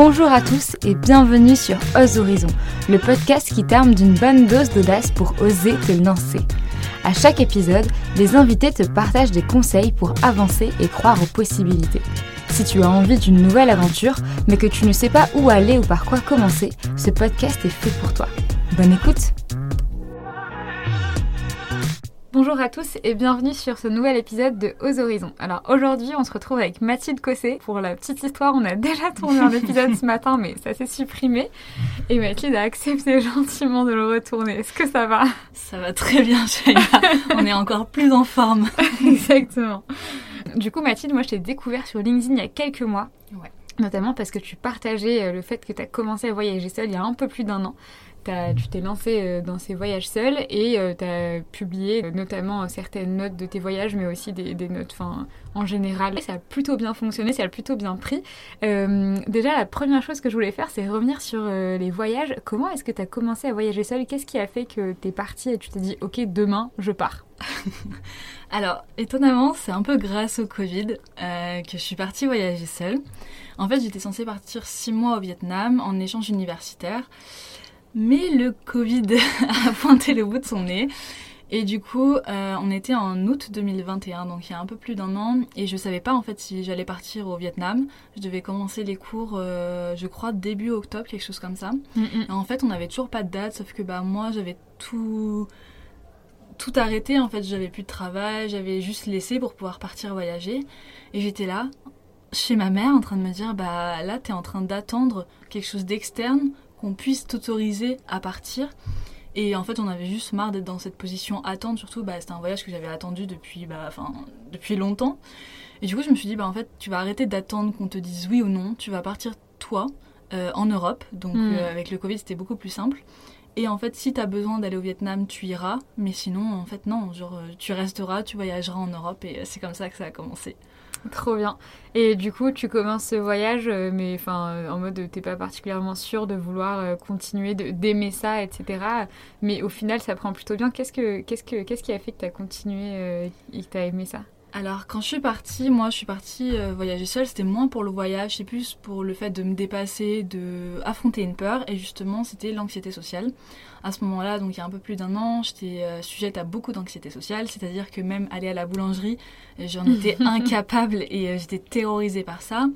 Bonjour à tous et bienvenue sur Ose Horizon, le podcast qui termine d'une bonne dose d'audace pour oser te lancer. À chaque épisode, les invités te partagent des conseils pour avancer et croire aux possibilités. Si tu as envie d'une nouvelle aventure, mais que tu ne sais pas où aller ou par quoi commencer, ce podcast est fait pour toi. Bonne écoute Bonjour à tous et bienvenue sur ce nouvel épisode de Aux Horizons. Alors aujourd'hui, on se retrouve avec Mathilde Cossé. Pour la petite histoire, on a déjà tourné un épisode ce matin, mais ça s'est supprimé. Et Mathilde a accepté gentiment de le retourner. Est-ce que ça va? Ça va très bien, Shaya. on est encore plus en forme. Exactement. Du coup, Mathilde, moi je t'ai découvert sur LinkedIn il y a quelques mois. Ouais. Notamment parce que tu partageais euh, le fait que tu as commencé à voyager seule il y a un peu plus d'un an tu t'es lancé euh, dans ces voyages seuls et euh, tu as publié euh, notamment certaines notes de tes voyages, mais aussi des, notes en général. Ça a plutôt bien fonctionné, ça a plutôt bien pris. déjà, la première chose que je voulais faire, c'est revenir sur les voyages. Comment est-ce que tu as commencé à voyager seul Qu'est-ce qui a fait que tu es parti et tu t'es dit, ok, demain, je pars? Alors, étonnamment, c'est un peu grâce au Covid que je suis partie voyager seule. En fait, j'étais censée partir six mois au Vietnam en échange universitaire. Mais le Covid a pointé le bout de son nez. Et du coup, euh, on était en août 2021, donc il y a un peu plus d'un an, et je savais pas en fait si j'allais partir au Vietnam. Je devais commencer les cours, euh, je crois début octobre, quelque chose comme ça. en fait, on n'avait toujours pas de date, sauf que bah moi j'avais tout tout arrêté. En fait, j'avais plus de travail, j'avais juste laissé pour pouvoir partir voyager, et j'étais là chez ma mère en train de me dire bah là t'es en train d'attendre quelque chose d'externe qu'on puisse t'autoriser à partir. Et en fait, on avait juste marre d'être dans cette position attente. Surtout, bah, c'était un voyage que j'avais attendu depuis, bah, depuis longtemps. Et du coup, je me suis dit, bah, en fait, tu vas arrêter d'attendre qu'on te dise oui ou non. Tu vas partir toi euh, en Europe. Donc, hmm. euh, avec le Covid, c'était beaucoup plus simple. Et en fait, si tu as besoin d'aller au Vietnam, tu iras. Mais sinon, en fait, non. Genre, euh, tu resteras, tu voyageras en Europe. Et c'est comme ça que ça a commencé. Trop bien. Et du coup, tu commences ce voyage, euh, mais euh, en mode, t'es pas particulièrement sûr de vouloir euh, continuer, d'aimer ça, etc. Mais au final, ça prend plutôt bien. Qu'est-ce que, qu'est-ce que, qu'est-ce qui a fait que t'as continué et que t'as aimé ça? Alors quand je suis partie, moi je suis partie voyager seule, c'était moins pour le voyage, c'est plus pour le fait de me dépasser, de affronter une peur et justement c'était l'anxiété sociale à ce moment-là, donc il y a un peu plus d'un an, j'étais euh, sujette à beaucoup d'anxiété sociale, c'est-à-dire que même aller à la boulangerie, j'en étais incapable et euh, j'étais terrorisée par ça.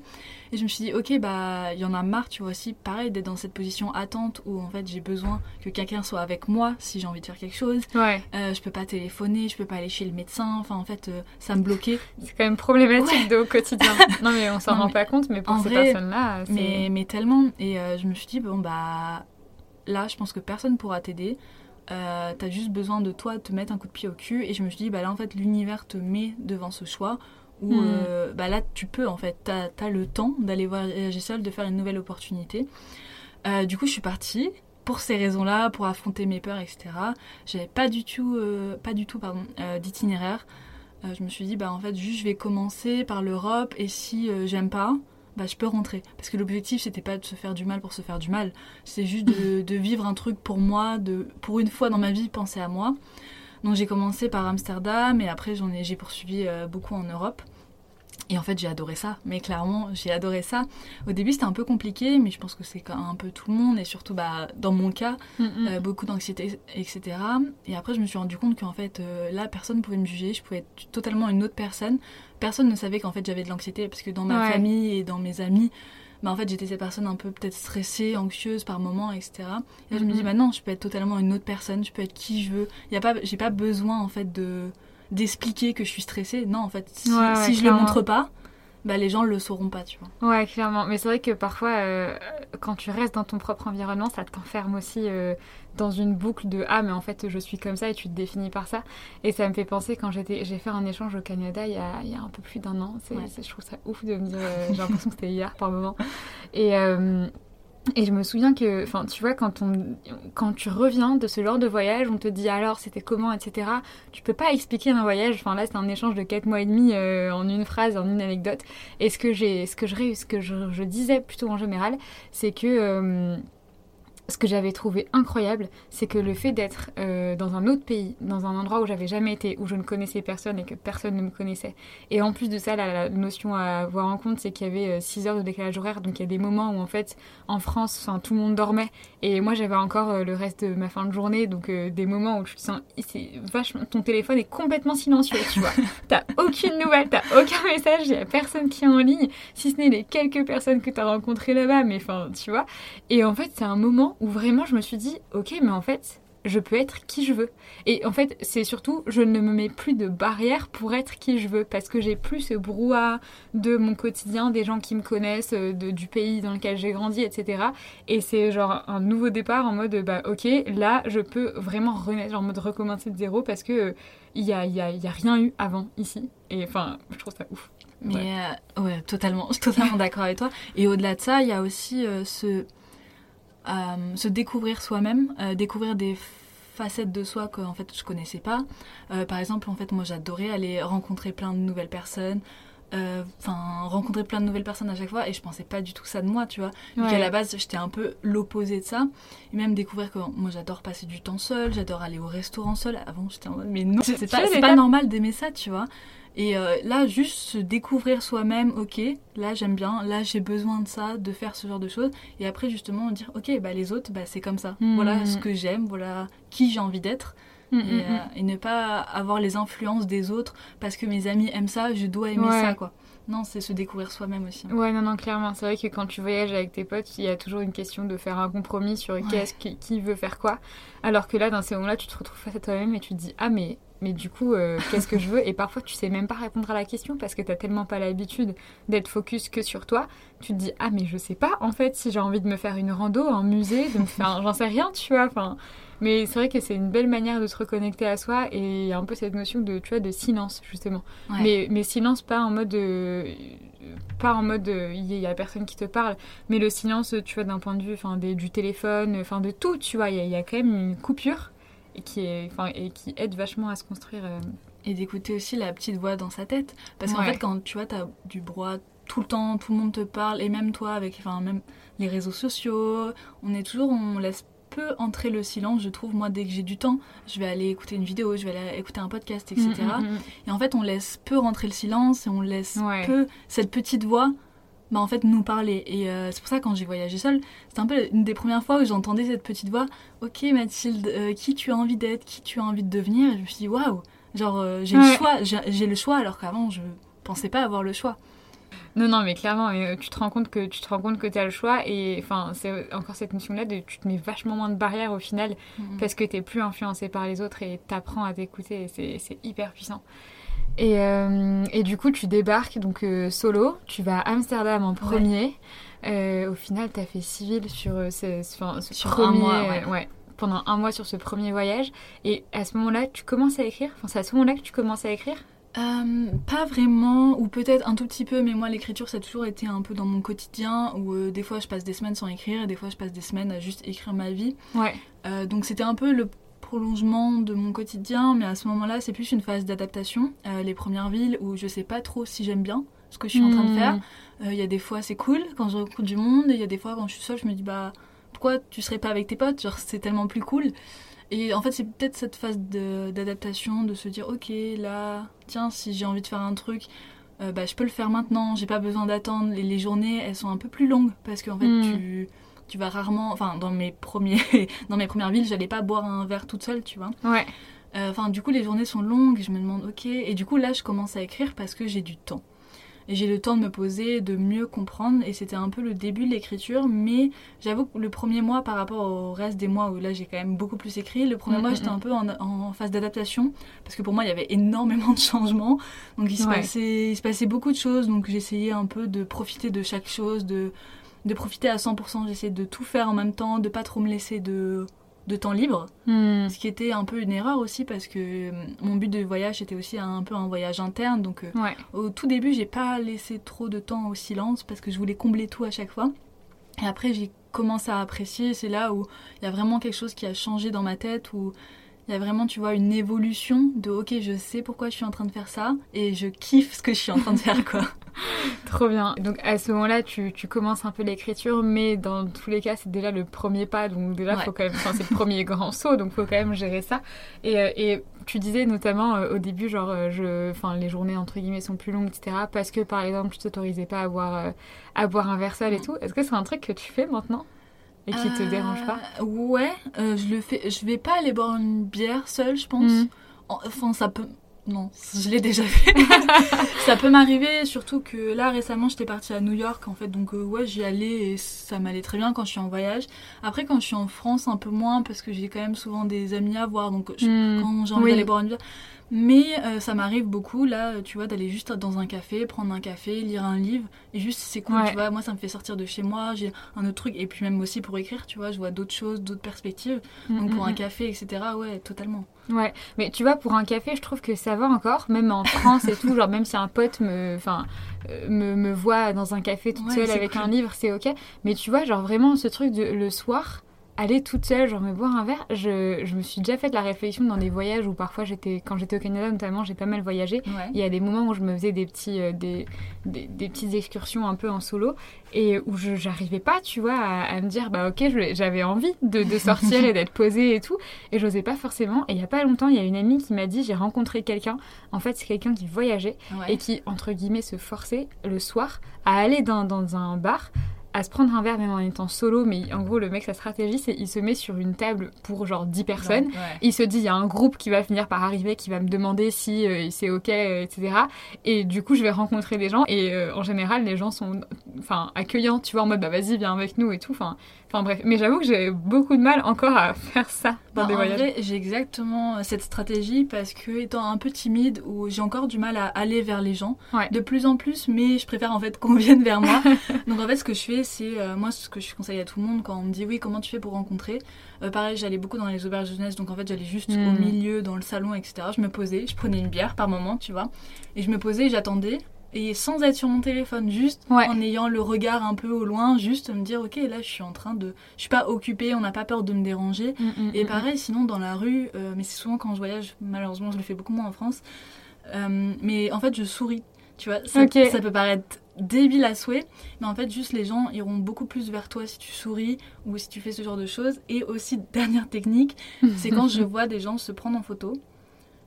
Et je me suis dit, ok, bah, il y en a marre, tu vois aussi, pareil, d'être dans cette position attente où en fait j'ai besoin que quelqu'un soit avec moi si j'ai envie de faire quelque chose. Ouais. Euh, je peux pas téléphoner, je peux pas aller chez le médecin, enfin en fait, ça me bloquait. C'est quand même problématique au quotidien. non mais on s'en rend pas compte, mais pour ces personnes-là, mais, mais tellement. Et je me suis dit, bon bah, là, je pense que personne pourra t'aider. Euh, t'as juste besoin de toi te mettre un coup de pied au cul. Et je me suis dit, bah là, en fait, l'univers te met devant ce choix où hmm. euh, bah là, tu peux, en fait, t'as as le temps d'aller voyager seul, de faire une nouvelle opportunité. Euh, du coup, je suis partie pour ces raisons-là, pour affronter mes peurs, etc. J'avais pas du tout, pas du tout, pardon, d'itinéraire. je me suis dit, bah en fait, juste je vais commencer par l'Europe et si j'aime pas, bah, je peux rentrer. Parce que l'objectif, c'était pas de se faire du mal pour se faire du mal. C'est juste de, vivre un truc pour moi, de, pour une fois dans ma vie, penser à moi. Donc j'ai commencé par Amsterdam et après j'en ai, j'ai poursuivi euh, beaucoup en Europe. Et en fait, j'ai adoré ça. Mais clairement, j'ai adoré ça. Au début, c'était un peu compliqué, mais je pense que c'est quand un peu tout le monde, et surtout, bah, dans mon cas, euh, beaucoup d'anxiété, etc. Et après, je me suis rendu compte qu'en fait, euh, là, personne ne pouvait me juger. Je pouvais être totalement une autre personne. Personne ne savait qu'en fait, j'avais de l'anxiété, parce que dans ma famille et dans mes amis, bah, en fait, j'étais cette personne un peu peut-être stressée, anxieuse par moments, etc. Et là, je me dis, bah non, je peux être totalement une autre personne, je peux être qui je veux. Y a pas, j'ai pas besoin, en fait, de d'expliquer que je suis stressée. Non, en fait, si, je le montre pas, bah, les gens le sauront pas, tu vois. Ouais, clairement. Mais c'est vrai que parfois, euh, quand tu restes dans ton propre environnement, ça t'enferme aussi euh, dans une boucle de ah, mais en fait, je suis comme ça et tu te définis par ça. Et ça me fait penser quand j'étais, j'ai fait un échange au Canada il y a, il y a un peu plus d'un an. C'est, je trouve ça ouf de me dire, euh, j'ai l'impression que c'était hier par moment. Et et je me souviens que, enfin, tu vois, quand, on, quand tu reviens de ce genre de voyage, on te dit alors c'était comment, etc. Tu peux pas expliquer un voyage. Enfin là, c'est un échange de 4 mois et demi euh, en une phrase, en une anecdote. Et ce que j'ai, ce que je, ce que je, disais plutôt en général, c'est que euh, ce que j'avais trouvé incroyable, c'est que le fait d'être euh, dans un autre pays, dans un endroit où j'avais jamais été, où je ne connaissais personne et que personne ne me connaissait, et en plus de ça, la, notion à avoir en compte, c'est qu'il y avait 6 euh, heures de décalage horaire, donc il y a des moments où en fait, en France, tout le monde dormait, et moi j'avais encore euh, le reste de ma fin de journée, donc des moments où tu te sens, vachement, ton téléphone est complètement silencieux, tu vois, t'as aucune nouvelle, t'as aucun message, il y a personne qui est en ligne, si ce n'est les quelques personnes que t'as rencontrées là-bas, mais enfin, tu vois, et en fait, c'est un moment où vraiment je me suis dit, ok, mais en fait, je peux être qui je veux. Et en fait, c'est surtout, je ne me mets plus de barrières pour être qui je veux, parce que j'ai plus ce brouhaha de mon quotidien, des gens qui me connaissent, euh, de, du pays dans lequel j'ai grandi, etc. Et c'est genre un nouveau départ en mode, bah ok, là, je peux vraiment renaître, en mode recommencer de zéro, parce que il n'y a, y a, y a rien eu avant ici. Et enfin, je trouve ça ouf. Mais ouais, euh, ouais totalement, je suis totalement d'accord avec toi. Et au-delà de ça, il y a aussi euh, ce euh, se découvrir soi-même, euh, découvrir des facettes de soi que en fait je connaissais pas. Euh, par exemple, en fait, moi j'adorais aller rencontrer plein de nouvelles personnes. Enfin, rencontrer plein de nouvelles personnes à chaque fois et je pensais pas du tout ça de moi, tu vois. Donc à la base, j'étais un peu l'opposé de ça. Et même découvrir que moi j'adore passer du temps seul, j'adore aller au restaurant seul. Avant, j'étais en mode, mais non, c'est pas, pas normal d'aimer ça, tu vois. Et euh, là, juste se découvrir soi-même, ok, là j'aime bien, là j'ai besoin de ça, de faire ce genre de choses. Et après, justement, dire, ok, bah, les autres, bah, c'est comme ça. Hmm. Voilà ce que j'aime, voilà qui j'ai envie d'être. Euh, et, ne pas avoir les influences des autres parce que mes amis aiment ça, je dois aimer ça, quoi. Non, c'est se découvrir soi-même aussi. Ouais, non, non, clairement. C'est vrai que quand tu voyages avec tes potes, il y a toujours une question de faire un compromis sur qu'est-ce qui, qui, veut faire quoi. Alors que là, dans ces moments-là, tu te retrouves face à toi-même et tu te dis Ah, mais mais du coup, euh, qu'est-ce que je veux? Et parfois, tu sais même pas répondre à la question parce que tu t'as tellement pas l'habitude d'être focus que sur toi. Tu te dis, ah, mais je sais pas, en fait, si j'ai envie de me faire une rando, un musée, de me faire, j'en sais rien, tu vois. Enfin, mais c'est vrai que c'est une belle manière de se reconnecter à soi et il y a un peu cette notion de, tu vois, de silence, justement. Mais, mais silence, pas en mode. Euh, pas en mode il y a personne qui te parle, mais le silence, tu vois, d'un point de vue enfin, du téléphone, enfin de tout, tu vois, il y, a quand même une coupure et qui, est, et qui aide vachement à se construire. Euh. Et d'écouter aussi la petite voix dans sa tête. Parce qu'en fait, quand tu vois, tu as du brouhaha tout le temps, tout le monde te parle, et même toi, avec enfin, même les réseaux sociaux, on est toujours, on laisse peu entrer le silence, je trouve, moi, dès que j'ai du temps. Je vais aller écouter une vidéo, je vais aller écouter un podcast, etc. Mm, mm, mm, et en fait, on laisse peu rentrer le silence et on laisse peu cette petite voix bah, en fait nous parler. Et euh, c'est pour ça quand j'ai voyagé seule, c'était un peu une des premières fois où j'entendais cette petite voix. Ok Mathilde, euh, qui tu as envie d'être, qui tu as envie de devenir? Et je me suis dit waouh, genre euh, j'ai le choix, j'ai le choix alors qu'avant je pensais pas avoir le choix. Non, non, mais clairement, tu te rends compte que tu te rends compte que as le choix et enfin, c'est encore cette notion-là de tu te mets vachement moins de barrières au final mm-hmm. parce que tu plus influencé par les autres et tu apprends à t'écouter c'est hyper puissant. Et, euh, et, du coup, tu débarques donc euh, solo, tu vas à Amsterdam en premier. Euh, au final, tu as fait civil sur, ce, ce, premier, un mois, ouais. pendant un mois sur ce premier voyage. Et à ce moment-là, tu commences à écrire? Enfin, c'est à ce moment-là que tu commences à écrire? Pas vraiment, ou peut-être un tout petit peu, mais moi l'écriture ça a toujours été un peu dans mon quotidien, où des fois je passe des semaines sans écrire, et des fois je passe des semaines à juste écrire ma vie. Ouais. donc c'était un peu le prolongement de mon quotidien, mais à ce moment-là, c'est plus une phase d'adaptation. Euh, les premières villes où je sais pas trop si j'aime bien ce que je suis en train de faire. Hmm. Euh, il y a des fois, c'est cool quand je recrute du monde, et il y a des fois, quand je suis seule, je me dis, bah, pourquoi tu serais pas avec tes potes? Genre, c'est tellement plus cool. Et en fait, c'est peut-être cette phase d'adaptation, de, se dire, ok, là, tiens, si j'ai envie de faire un truc, euh, bah, je peux le faire maintenant, j'ai pas besoin d'attendre. Les, les, journées, elles sont un peu plus longues parce qu'en fait, hmm. tu tu vas rarement. Enfin, dans mes, premiers, dans mes premières villes, j'allais pas boire un verre toute seule, tu vois. Ouais. Euh, enfin, du coup, les journées sont longues, je me demande, ok. Et du coup, là, je commence à écrire parce que j'ai du temps. Et j'ai le temps de me poser, de mieux comprendre. Et c'était un peu le début de l'écriture. Mais j'avoue que le premier mois, par rapport au reste des mois où là j'ai quand même beaucoup plus écrit, le premier mm, mois mm, j'étais mm. un peu en, phase d'adaptation. Parce que pour moi, il y avait énormément de changements. Donc il se, passait, il se passait beaucoup de choses. Donc j'essayais un peu de profiter de chaque chose, de de profiter à 100%. J'essayais de tout faire en même temps, de pas trop me laisser de, de temps libre. Hmm. Ce qui était un peu une erreur aussi parce que euh, mon but de voyage était aussi un, peu un voyage interne. Donc euh, au tout début, j'ai pas laissé trop de temps au silence parce que je voulais combler tout à chaque fois. Et après, j'ai commencé à apprécier. C'est là où il y a vraiment quelque chose qui a changé dans ma tête, où il y a vraiment, tu vois, une évolution de ok, je sais pourquoi je suis en train de faire ça et je kiffe ce que je suis en train de faire, quoi. Trop bien. Donc à ce moment-là, tu, tu commences un peu l'écriture, mais dans tous les cas, c'est déjà le premier pas. Donc déjà, Ouais. faut quand même, enfin, c'est le premier grand saut, donc faut quand même gérer ça. Et, euh, et tu disais notamment euh, au début, genre, euh, je, enfin, les journées entre guillemets sont plus longues, etc. Parce que par exemple, tu t'autorisais pas à boire, euh, à boire un verre seul et tout. Est-ce que c'est un truc que tu fais maintenant? Et qui te Euh, dérange pas Ouais, euh, je le fais. Je vais pas aller boire une bière seule, je pense. En- Enfin, ça peut. Non, je l'ai déjà fait. ça peut m'arriver, surtout que là récemment j'étais partie à New York en fait, donc euh, ouais j'y allais et ça m'allait très bien quand je suis en voyage. Après quand je suis en France un peu moins parce que j'ai quand même souvent des amis à voir, donc je- Hmm. quand j'ai envie Oui. d'aller boire une bière. Mais euh, ça m'arrive beaucoup là, tu vois, d'aller juste dans un café, prendre un café, lire un livre et juste c'est cool, Ouais. tu vois. Moi ça me fait sortir de chez moi, j'ai un autre truc et puis même aussi pour écrire, tu vois, je vois d'autres choses, d'autres perspectives. Donc pour Mm, un mm, café, etc. Ouais, totalement. mm. Ouais, mais tu vois, pour un café, je trouve que ça va encore, même en France et tout, genre même si un pote me, enfin, euh, me, me voit dans un café toute Ouais, seule avec cool. un livre, c'est ok. Mais tu vois, genre vraiment ce truc de le soir, aller toute seule, genre me boire un verre, je, je me suis déjà fait de la réflexion dans des voyages où parfois j'étais, quand j'étais au Canada notamment, j'ai pas mal voyagé. Ouais. Il y a des moments où je me faisais des, petits, euh, des, des, des petites excursions un peu en solo et où je j'arrivais pas, tu vois, à, à me dire, bah ok, j'avais envie de, de sortir et d'être posée et tout, et j'osais pas forcément. Et il y a pas longtemps, il y a une amie qui m'a dit, j'ai rencontré quelqu'un, en fait, c'est quelqu'un qui voyageait Ouais. et qui, entre guillemets, se forçait le soir à aller dans, dans un bar à se prendre un verre même en étant solo mais en gros le mec sa stratégie c'est il se met sur une table pour genre 10 personnes. Ouais. il se dit il y a un groupe qui va finir par arriver qui va me demander si euh, c'est ok euh, etc et du coup je vais rencontrer des gens. Et euh, en général les gens sont enfin accueillants tu vois en mode bah vas-y viens avec nous et tout. Enfin enfin bref mais j'avoue que j'ai beaucoup de mal encore à faire ça dans Bah, des en voyages vrai, j'ai exactement cette stratégie parce que étant un peu timide ou j'ai encore du mal à aller vers les gens Ouais. de plus en plus, mais je préfère en fait qu'on vienne vers moi. Donc en fait, ce que je fais, c'est euh, moi ce que je conseille à tout le monde quand on me dit oui, comment tu fais pour rencontrer Euh, Pareil, j'allais beaucoup dans les auberges de jeunesse, donc en fait j'allais juste au milieu, dans le salon, etc. Je me posais, je prenais une bière par moment, tu vois, et je me posais, et j'attendais. Et sans être sur mon téléphone, juste Ouais. en ayant le regard un peu au loin, juste me dire ok là je suis en train de, je suis pas occupée, on n'a pas peur de me déranger. Mm, mm, Et mm, pareil, sinon dans la rue, euh, mais c'est souvent quand je voyage, malheureusement je le fais beaucoup moins en France, euh, mais en fait je souris, tu vois, ça, peut paraître débile à souhait, mais en fait juste les gens iront beaucoup plus vers toi si tu souris ou si tu fais ce genre de choses. Et aussi, dernière technique, c'est quand je vois des gens se prendre en photo.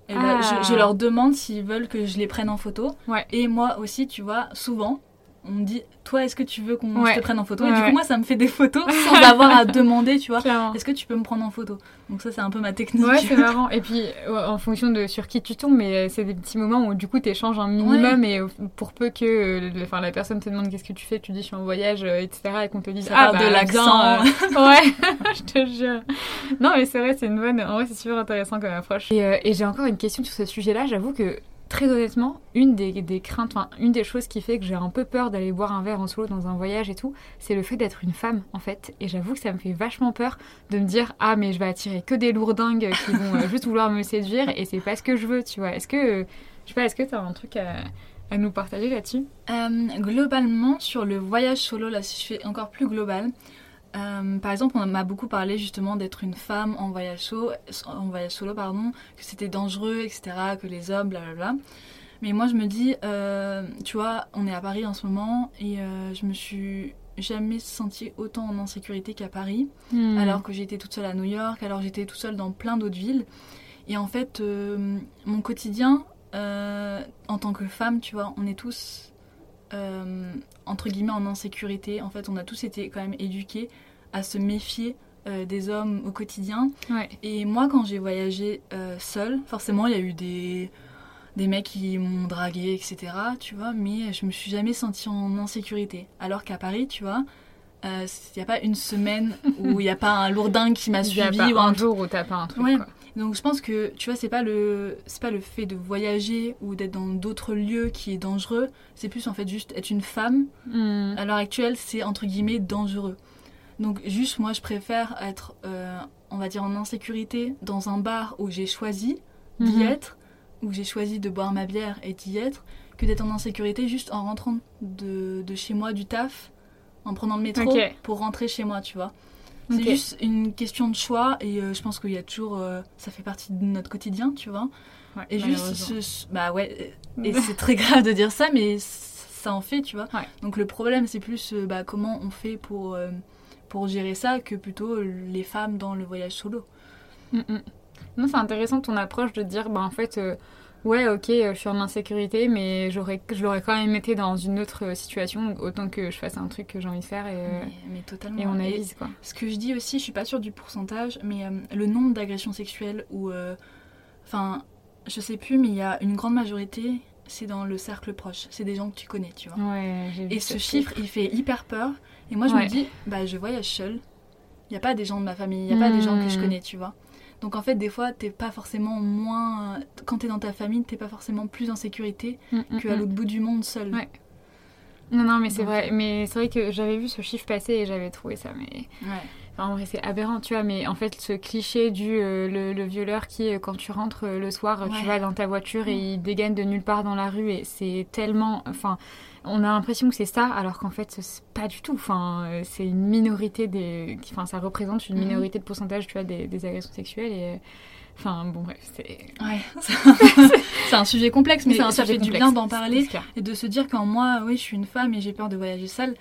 Et ben, Ah. je, je leur demande s'ils veulent que je les prenne en photo. Ouais. Et moi aussi, tu vois, souvent, on me dit, toi, est-ce que tu veux qu'on Ouais. te prenne en photo Ouais, Et du ouais. coup, moi, ça me fait des photos sans avoir à demander, tu vois. Est-ce que tu peux me prendre en photo Donc ça, c'est un peu ma technique. Ouais, c'est marrant. Et puis, ouais, en fonction de sur qui tu tombes, mais euh, c'est des petits moments où du coup, tu échanges un minimum et euh, pour peu que euh, enfin, la personne te demande qu'est-ce que tu fais, tu dis je suis en voyage, euh, etc. et qu'on te dise Ça ah, de bah, l'accent. euh, ouais, je te jure. Non, mais c'est vrai, c'est une bonne. En vrai, c'est super intéressant comme approche. Et, euh, et j'ai encore une question sur ce sujet-là. J'avoue que. Très honnêtement, une des, craintes, enfin, une des choses qui fait que j'ai un peu peur d'aller boire un verre en solo dans un voyage et tout, c'est le fait d'être une femme en fait. Et j'avoue que ça me fait vachement peur de me dire ah mais je vais attirer que des lourdingues qui vont euh, juste vouloir me séduire et c'est pas ce que je veux tu vois est-ce que euh, je sais pas est-ce que t'as un truc à, à nous partager là-dessus? Euh, globalement, sur le voyage solo, là, si je fais encore plus global, euh, par exemple, on m'a beaucoup parlé justement d'être une femme en voyage solo, en voyage solo pardon, que c'était dangereux, etc., que les hommes, blablabla. Mais moi, je me dis, euh, tu vois, on est à Paris en ce moment et euh, je me suis jamais sentie autant en insécurité qu'à Paris, Hmm. alors que j'étais toute seule à New York, alors j'étais toute seule dans plein d'autres villes. Et en fait, mon quotidien, en tant que femme, tu vois, on est tous euh, entre guillemets en insécurité. En fait, on a tous été quand même éduqués à se méfier euh, des hommes au quotidien. ouais Et moi, quand j'ai voyagé euh, seule, forcément, il y a eu des, des mecs qui m'ont dragué, etc. Tu vois, mais je me suis jamais sentie en insécurité. Alors qu'à Paris, tu vois, il n'y a pas une semaine où il n'y a pas un lourdin qui m'a il y a suivi pas ou un jour où t'as pas un truc Ouais. quoi. donc je pense que tu vois c'est pas le c'est pas le fait de voyager ou d'être dans d'autres lieux qui est dangereux, c'est plus en fait juste être une femme. Hmm. À l'heure actuelle, c'est entre guillemets dangereux. Donc juste moi je préfère être euh, on va dire en insécurité dans un bar où j'ai choisi d'y Mhm. être, où j'ai choisi de boire ma bière et d'y être, que d'être en insécurité juste en rentrant de, de chez moi du taf, en prenant le métro pour rentrer chez moi, tu vois. C'est juste une question de choix et euh, je pense qu'il y a toujours. euh, ça fait partie de notre quotidien, tu vois. Ouais, Et juste. ce- ce- bah ouais, et c'est très grave de dire ça, mais ça en fait, tu vois. Ouais. Donc le problème, c'est plus euh, bah, comment on fait pour, pour gérer ça que plutôt les femmes dans le voyage solo. Mm, mm. Non, c'est intéressant ton approche de dire, bah en fait, euh, ouais, ok, euh, je suis en insécurité, mais j'aurais, je l'aurais quand même été dans une autre euh, situation, autant que je fasse un truc que j'ai envie de faire et, euh, Mais, mais totalement. et on avise, quoi. ce que je dis aussi, je suis pas sûre du pourcentage, mais euh, le nombre d'agressions sexuelles ou. euh, Enfin, je sais plus, mais il y a une grande majorité, c'est dans le cercle proche. C'est des gens que tu connais, tu vois. Ouais, Et ce chiffre, il fait hyper peur. Et moi, je Ouais. me dis, bah, je voyage seule. Il n'y a pas des gens de ma famille, il n'y a pas des gens que je Hmm. connais, tu vois. Donc en fait, des fois, t'es pas forcément moins. Quand t'es dans ta famille, t'es pas forcément plus en sécurité Mm, mm, qu'à mm. l'autre bout du monde seul. Ouais. Non, non, mais c'est vrai. Mais c'est vrai que j'avais vu ce chiffre passer et j'avais trouvé ça, mais Ouais. Enfin, en vrai, c'est aberrant, tu vois, mais en fait, ce cliché du euh, le, le violeur qui, euh, quand tu rentres euh, le soir, euh, tu vas dans ta voiture et il dégaine de nulle part dans la rue, et c'est tellement. Enfin, on a l'impression que c'est ça, alors qu'en fait, c'est pas du tout. Enfin, euh, c'est une minorité des. Enfin, ça représente une Mhm. minorité de pourcentage, tu vois, des, des agressions sexuelles, et. euh, Enfin, bon, bref, c'est. Ouais. c'est un sujet complexe, mais c'est un ça sujet fait du complexe, bien d'en parler et de se dire qu'en moi, oui, je suis une femme et j'ai peur de voyager seule.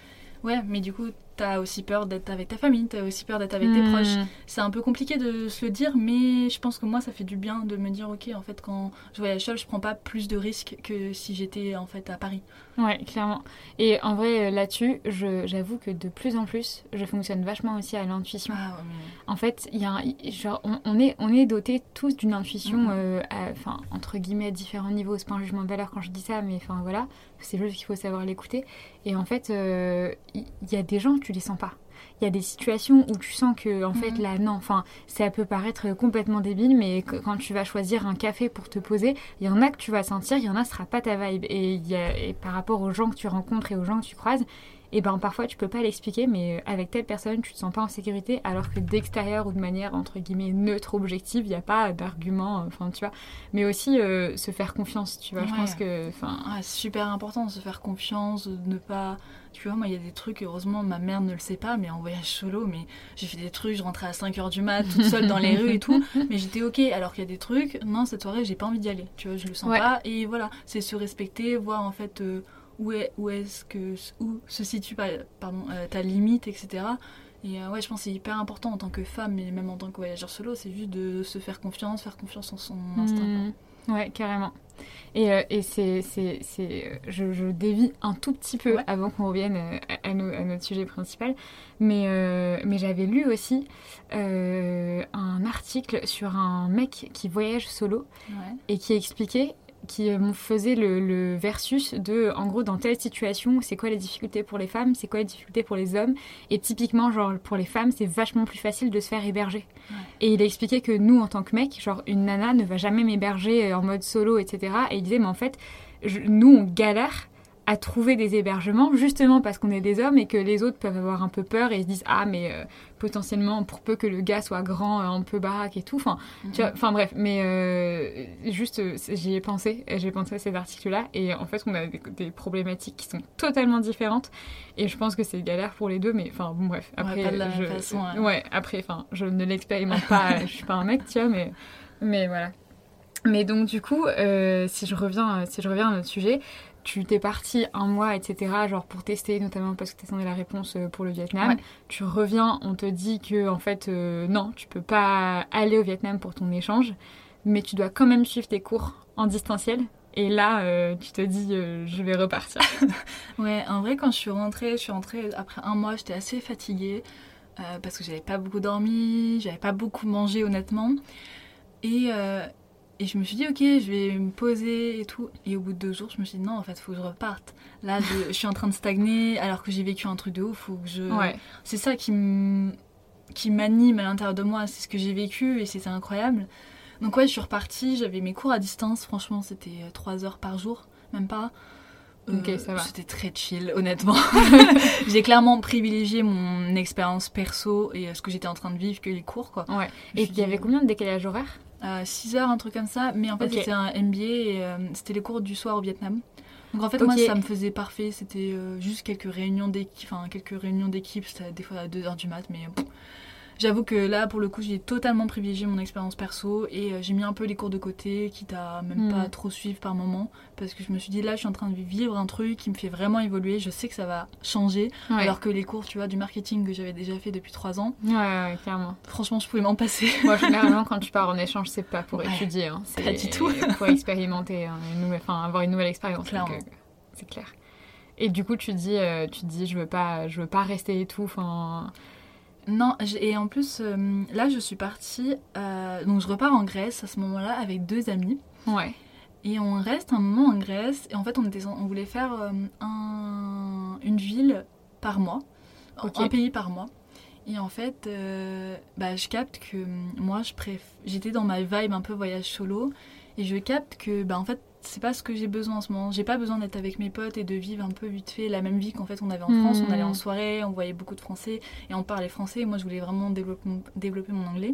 Ouais, mais du coup, t'as aussi peur d'être avec ta famille, t'as aussi peur d'être avec tes Hmm. proches. C'est un peu compliqué de se le dire, mais je pense que moi, ça fait du bien de me dire, ok, en fait, quand je voyage seule, je prends pas plus de risques que si j'étais en fait à Paris. Ouais, clairement. Et en vrai, euh, là-dessus, je- j'avoue que de plus en plus, je fonctionne vachement aussi à l'intuition. Ah ouais, mais- En fait, il y a un- genre, on, on est, on est dotés tous d'une intuition, Mhm. euh, entre guillemets, à différents niveaux. C'est pas un jugement de valeur quand je dis ça, mais enfin voilà, c'est juste qu'il faut savoir l'écouter. Et en fait, euh, il il y, a des gens, tu les sens pas. Il y a des situations où tu sens que, en fait, Mhm. là, non, enfin, ça peut paraître complètement débile, mais que- quand tu vas choisir un café pour te poser, il y en a que tu vas sentir, il y en a, ce sera pas ta vibe. Et, il y a, et par rapport aux gens que tu rencontres et aux gens que tu croises, et ben parfois tu peux pas l'expliquer, mais avec telle personne tu te sens pas en sécurité, alors que d'extérieur ou de manière entre guillemets neutre, objective, il n'y a pas d'argument, euh, enfin tu vois. Mais aussi euh, se faire confiance, tu vois. Je pense que, enfin, c'est super important de se faire confiance, de ne pas. Tu vois, moi, il y a des trucs, heureusement, ma mère ne le sait pas, mais en voyage solo, mais j'ai fait des trucs, je rentrais à 5h du mat, toute seule dans les rues et tout, mais j'étais ok, alors qu'il y a des trucs, non, cette soirée, j'ai pas envie d'y aller, tu vois, je le sens Ouais. pas, et voilà, c'est se respecter, voir en fait euh, où est, où est-ce que. où se situe pardon, euh, ta limite, etc. Et euh, ouais, je pense que c'est hyper important en tant que femme, mais même en tant que voyageur solo, c'est juste de se faire confiance, faire confiance en son instinct. quoi. hmm, ouais, carrément. Et, euh, et c'est, c'est, c'est, je, je dévie un tout petit peu Ouais. avant qu'on revienne à, à nos- à notre sujet principal, mais, euh, mais j'avais lu aussi euh, un article sur un mec qui voyage solo Ouais. et qui expliquait, qui euh, faisait le, le versus de, en gros, dans telle situation, c'est quoi les difficultés pour les femmes, c'est quoi les difficultés pour les hommes, et typiquement, genre, pour les femmes, c'est vachement plus facile de se faire héberger. Ouais. Et il a expliqué que nous, en tant que mec, genre, une nana ne va jamais m'héberger euh, en mode solo, etc. Et il disait, mais en fait, je- nous, on galère à trouver des hébergements justement parce qu'on est des hommes et que les autres peuvent avoir un peu peur et se disent ah mais euh, potentiellement pour peu que le gars soit grand euh, un peu baraque et tout enfin enfin bref, mais euh, juste, j'y ai pensé, j'ai pensé à ces articles-là, et en fait, on a des, des problématiques qui sont totalement différentes, et je pense que c'est galère pour les deux, mais enfin, bon, bref. Après, je, façon, hein. ouais, après, enfin, je ne l'expérimente pas, je suis pas un mec, tu vois, mais, mais voilà. Mais donc, du coup, euh, si je reviens, si je reviens à notre sujet, tu t'es parti un mois, etc., genre pour tester, notamment parce que tu attendais la réponse euh, pour le Vietnam. Ouais. Tu reviens, on te dit que, en fait, euh, non, tu peux pas aller au Vietnam pour ton échange, mais tu dois quand même suivre tes cours en distanciel. Et là, euh, tu te dis, euh, je vais repartir. Ouais, en vrai, quand je suis rentrée, je suis rentrée après un mois, j'étais assez fatiguée parce que j'avais pas beaucoup dormi, j'avais pas beaucoup mangé honnêtement. Et, et je me suis dit, ok, je vais me poser et tout. Et au bout de deux jours, je me suis dit, non, en fait, faut que je reparte. Là, je, je suis en train de stagner alors que j'ai vécu un truc de ouf. Faut que je... Ouais. C'est ça qui m'anime à l'intérieur de moi, c'est ce que j'ai vécu et c'était incroyable. Donc ouais, je suis repartie, j'avais mes cours à distance, franchement, c'était euh, trois heures par jour, même pas. Euh, Ok, ça va. C'était très chill, honnêtement. j'ai clairement privilégié mon expérience perso et euh, ce que j'étais en train de vivre que les cours, quoi. Ouais. Et il y avait combien de décalage horaire 6 heures, un truc comme ça, mais en fait c'était un MBA et euh, c'était les cours du soir au Vietnam. Donc en fait moi ça me faisait parfait, c'était euh, juste quelques réunions d'équipe, enfin quelques réunions d'équipe, c'était des fois à 2 heures du mat, mais pff, J'avoue que là, pour le coup, j'ai totalement privilégié mon expérience perso et euh, j'ai mis un peu les cours de côté, quitte à même Mm. pas trop suivre par moment, parce que je me suis dit là, je suis en train de vivre un truc qui me fait vraiment évoluer. Je sais que ça va changer, Ouais. alors que les cours, tu vois, du marketing que j'avais déjà fait depuis trois ans, Ouais, ouais, clairement. franchement, je pouvais m'en passer. Moi, généralement, quand tu pars en échange, c'est pas pour étudier. Hein. C'est Pas du tout. pour expérimenter, hein, une nouvelle- enfin, avoir une nouvelle expérience. Euh, c'est clair. Et du coup, tu dis, euh, tu dis, je veux pas, je veux pas rester et tout. Enfin, Non, et en plus, euh, là, je suis partie, euh, donc je repars en Grèce à ce moment-là avec deux amis. ouais. Et on reste un moment en Grèce. Et en fait, on, était, on voulait faire euh, un- une ville par mois. Un pays par mois. Et en fait, bah, je capte que moi, je préf... j'étais dans ma vibe un peu voyage solo. Et je capte que, bah, en fait, c'est pas ce que j'ai besoin en ce moment. J'ai pas besoin d'être avec mes potes et de vivre un peu vite fait la même vie qu'en fait on avait en France. On allait en soirée, on voyait beaucoup de Français et on parlait français. Et moi, je voulais vraiment développer mon, développer mon anglais.